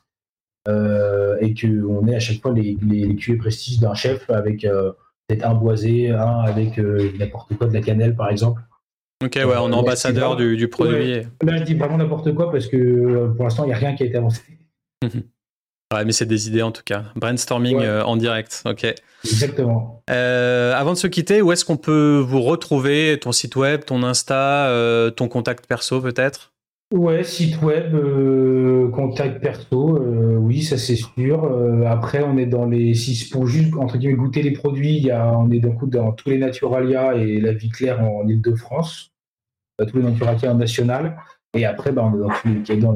euh, et qu'on ait à chaque fois les, les, cuvées prestige d'un chef avec euh, peut-être un boisé, un avec euh, n'importe quoi, de la cannelle par exemple. Ok, ouais, on est ambassadeur du, du, produit. Là, je dis vraiment n'importe quoi parce que pour l'instant, il n'y a rien qui a été avancé. ouais, mais c'est des idées en tout cas. Brainstorming en direct, ok. Exactement. avant de se quitter, où est-ce qu'on peut vous retrouver? Ton site web, ton Insta, ton contact perso peut-être? Ouais, site web, euh, contact perso, euh, oui, ça c'est sûr. Euh, après, on est dans les six pour juste entre guillemets goûter les produits. Il y a, on est coup dans tous les Naturalia et la vie claire en, Ile-de-France, tous les Naturalia national. Et après, bah, on est dans, tous les, dans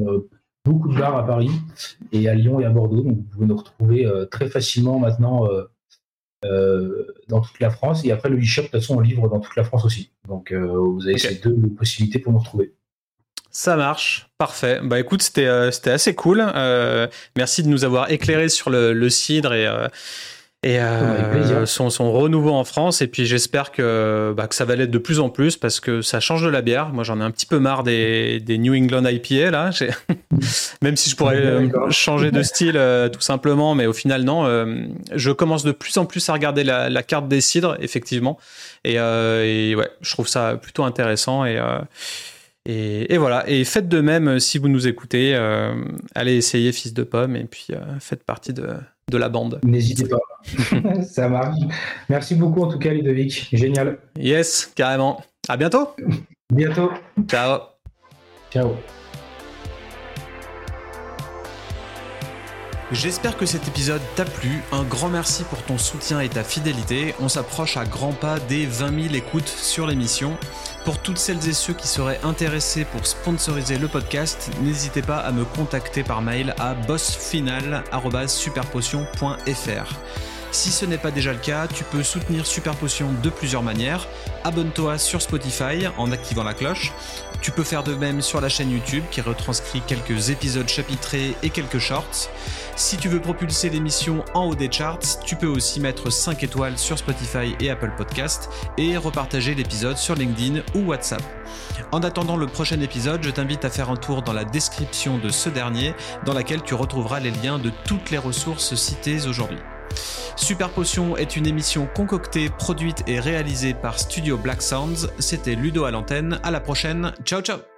beaucoup de bars à Paris et à Lyon et à Bordeaux. Donc, vous pouvez nous retrouver très facilement maintenant dans toute la France. Et après, le e-shop, de toute façon, on livre dans toute la France aussi. Donc, vous avez ces deux possibilités pour nous retrouver. Ça marche, parfait. Bah écoute, c'était c'était assez cool. merci de nous avoir éclairé sur le, le cidre et et euh, son, son, renouveau en France. Et puis j'espère que, bah, que ça va l'être de plus en plus parce que ça change de la bière. Moi, j'en ai un petit peu marre des, des New England IPA là. Même si je pourrais euh, changer de style euh, tout simplement, mais au final non. Euh, je commence de plus en plus à regarder la, la carte des cidres, effectivement. Et, et, ouais, je trouve ça plutôt intéressant et et, et, voilà. Et faites de même si vous nous écoutez. allez essayer Fils de Pomme et puis faites partie de, de la bande. N'hésitez pas. Ça marche. Merci beaucoup en tout cas, Ludovic. Génial. Yes, carrément. À bientôt. Bientôt. Ciao. Ciao. J'espère que cet épisode t'a plu. Un grand merci pour ton soutien et ta fidélité. On s'approche à grands pas des 20 000 écoutes sur l'émission. Pour toutes celles et ceux qui seraient intéressés pour sponsoriser le podcast, n'hésitez pas à me contacter par mail à bossfinal.superpotion.fr. Si ce n'est pas déjà le cas, tu peux soutenir Super Potion de plusieurs manières. Abonne-toi sur Spotify en activant la cloche. Tu peux faire de même sur la chaîne YouTube qui retranscrit quelques épisodes chapitrés et quelques shorts. Si tu veux propulser l'émission en haut des charts, tu peux aussi mettre 5 étoiles sur Spotify et Apple Podcast et repartager l'épisode sur LinkedIn ou WhatsApp. En attendant le prochain épisode, je t'invite à faire un tour dans la description de ce dernier, dans laquelle tu retrouveras les liens de toutes les ressources citées aujourd'hui. Super Potion est une émission concoctée, produite et réalisée par Studio Black Sounds. C'était Ludo à l'antenne. À la prochaine. Ciao ciao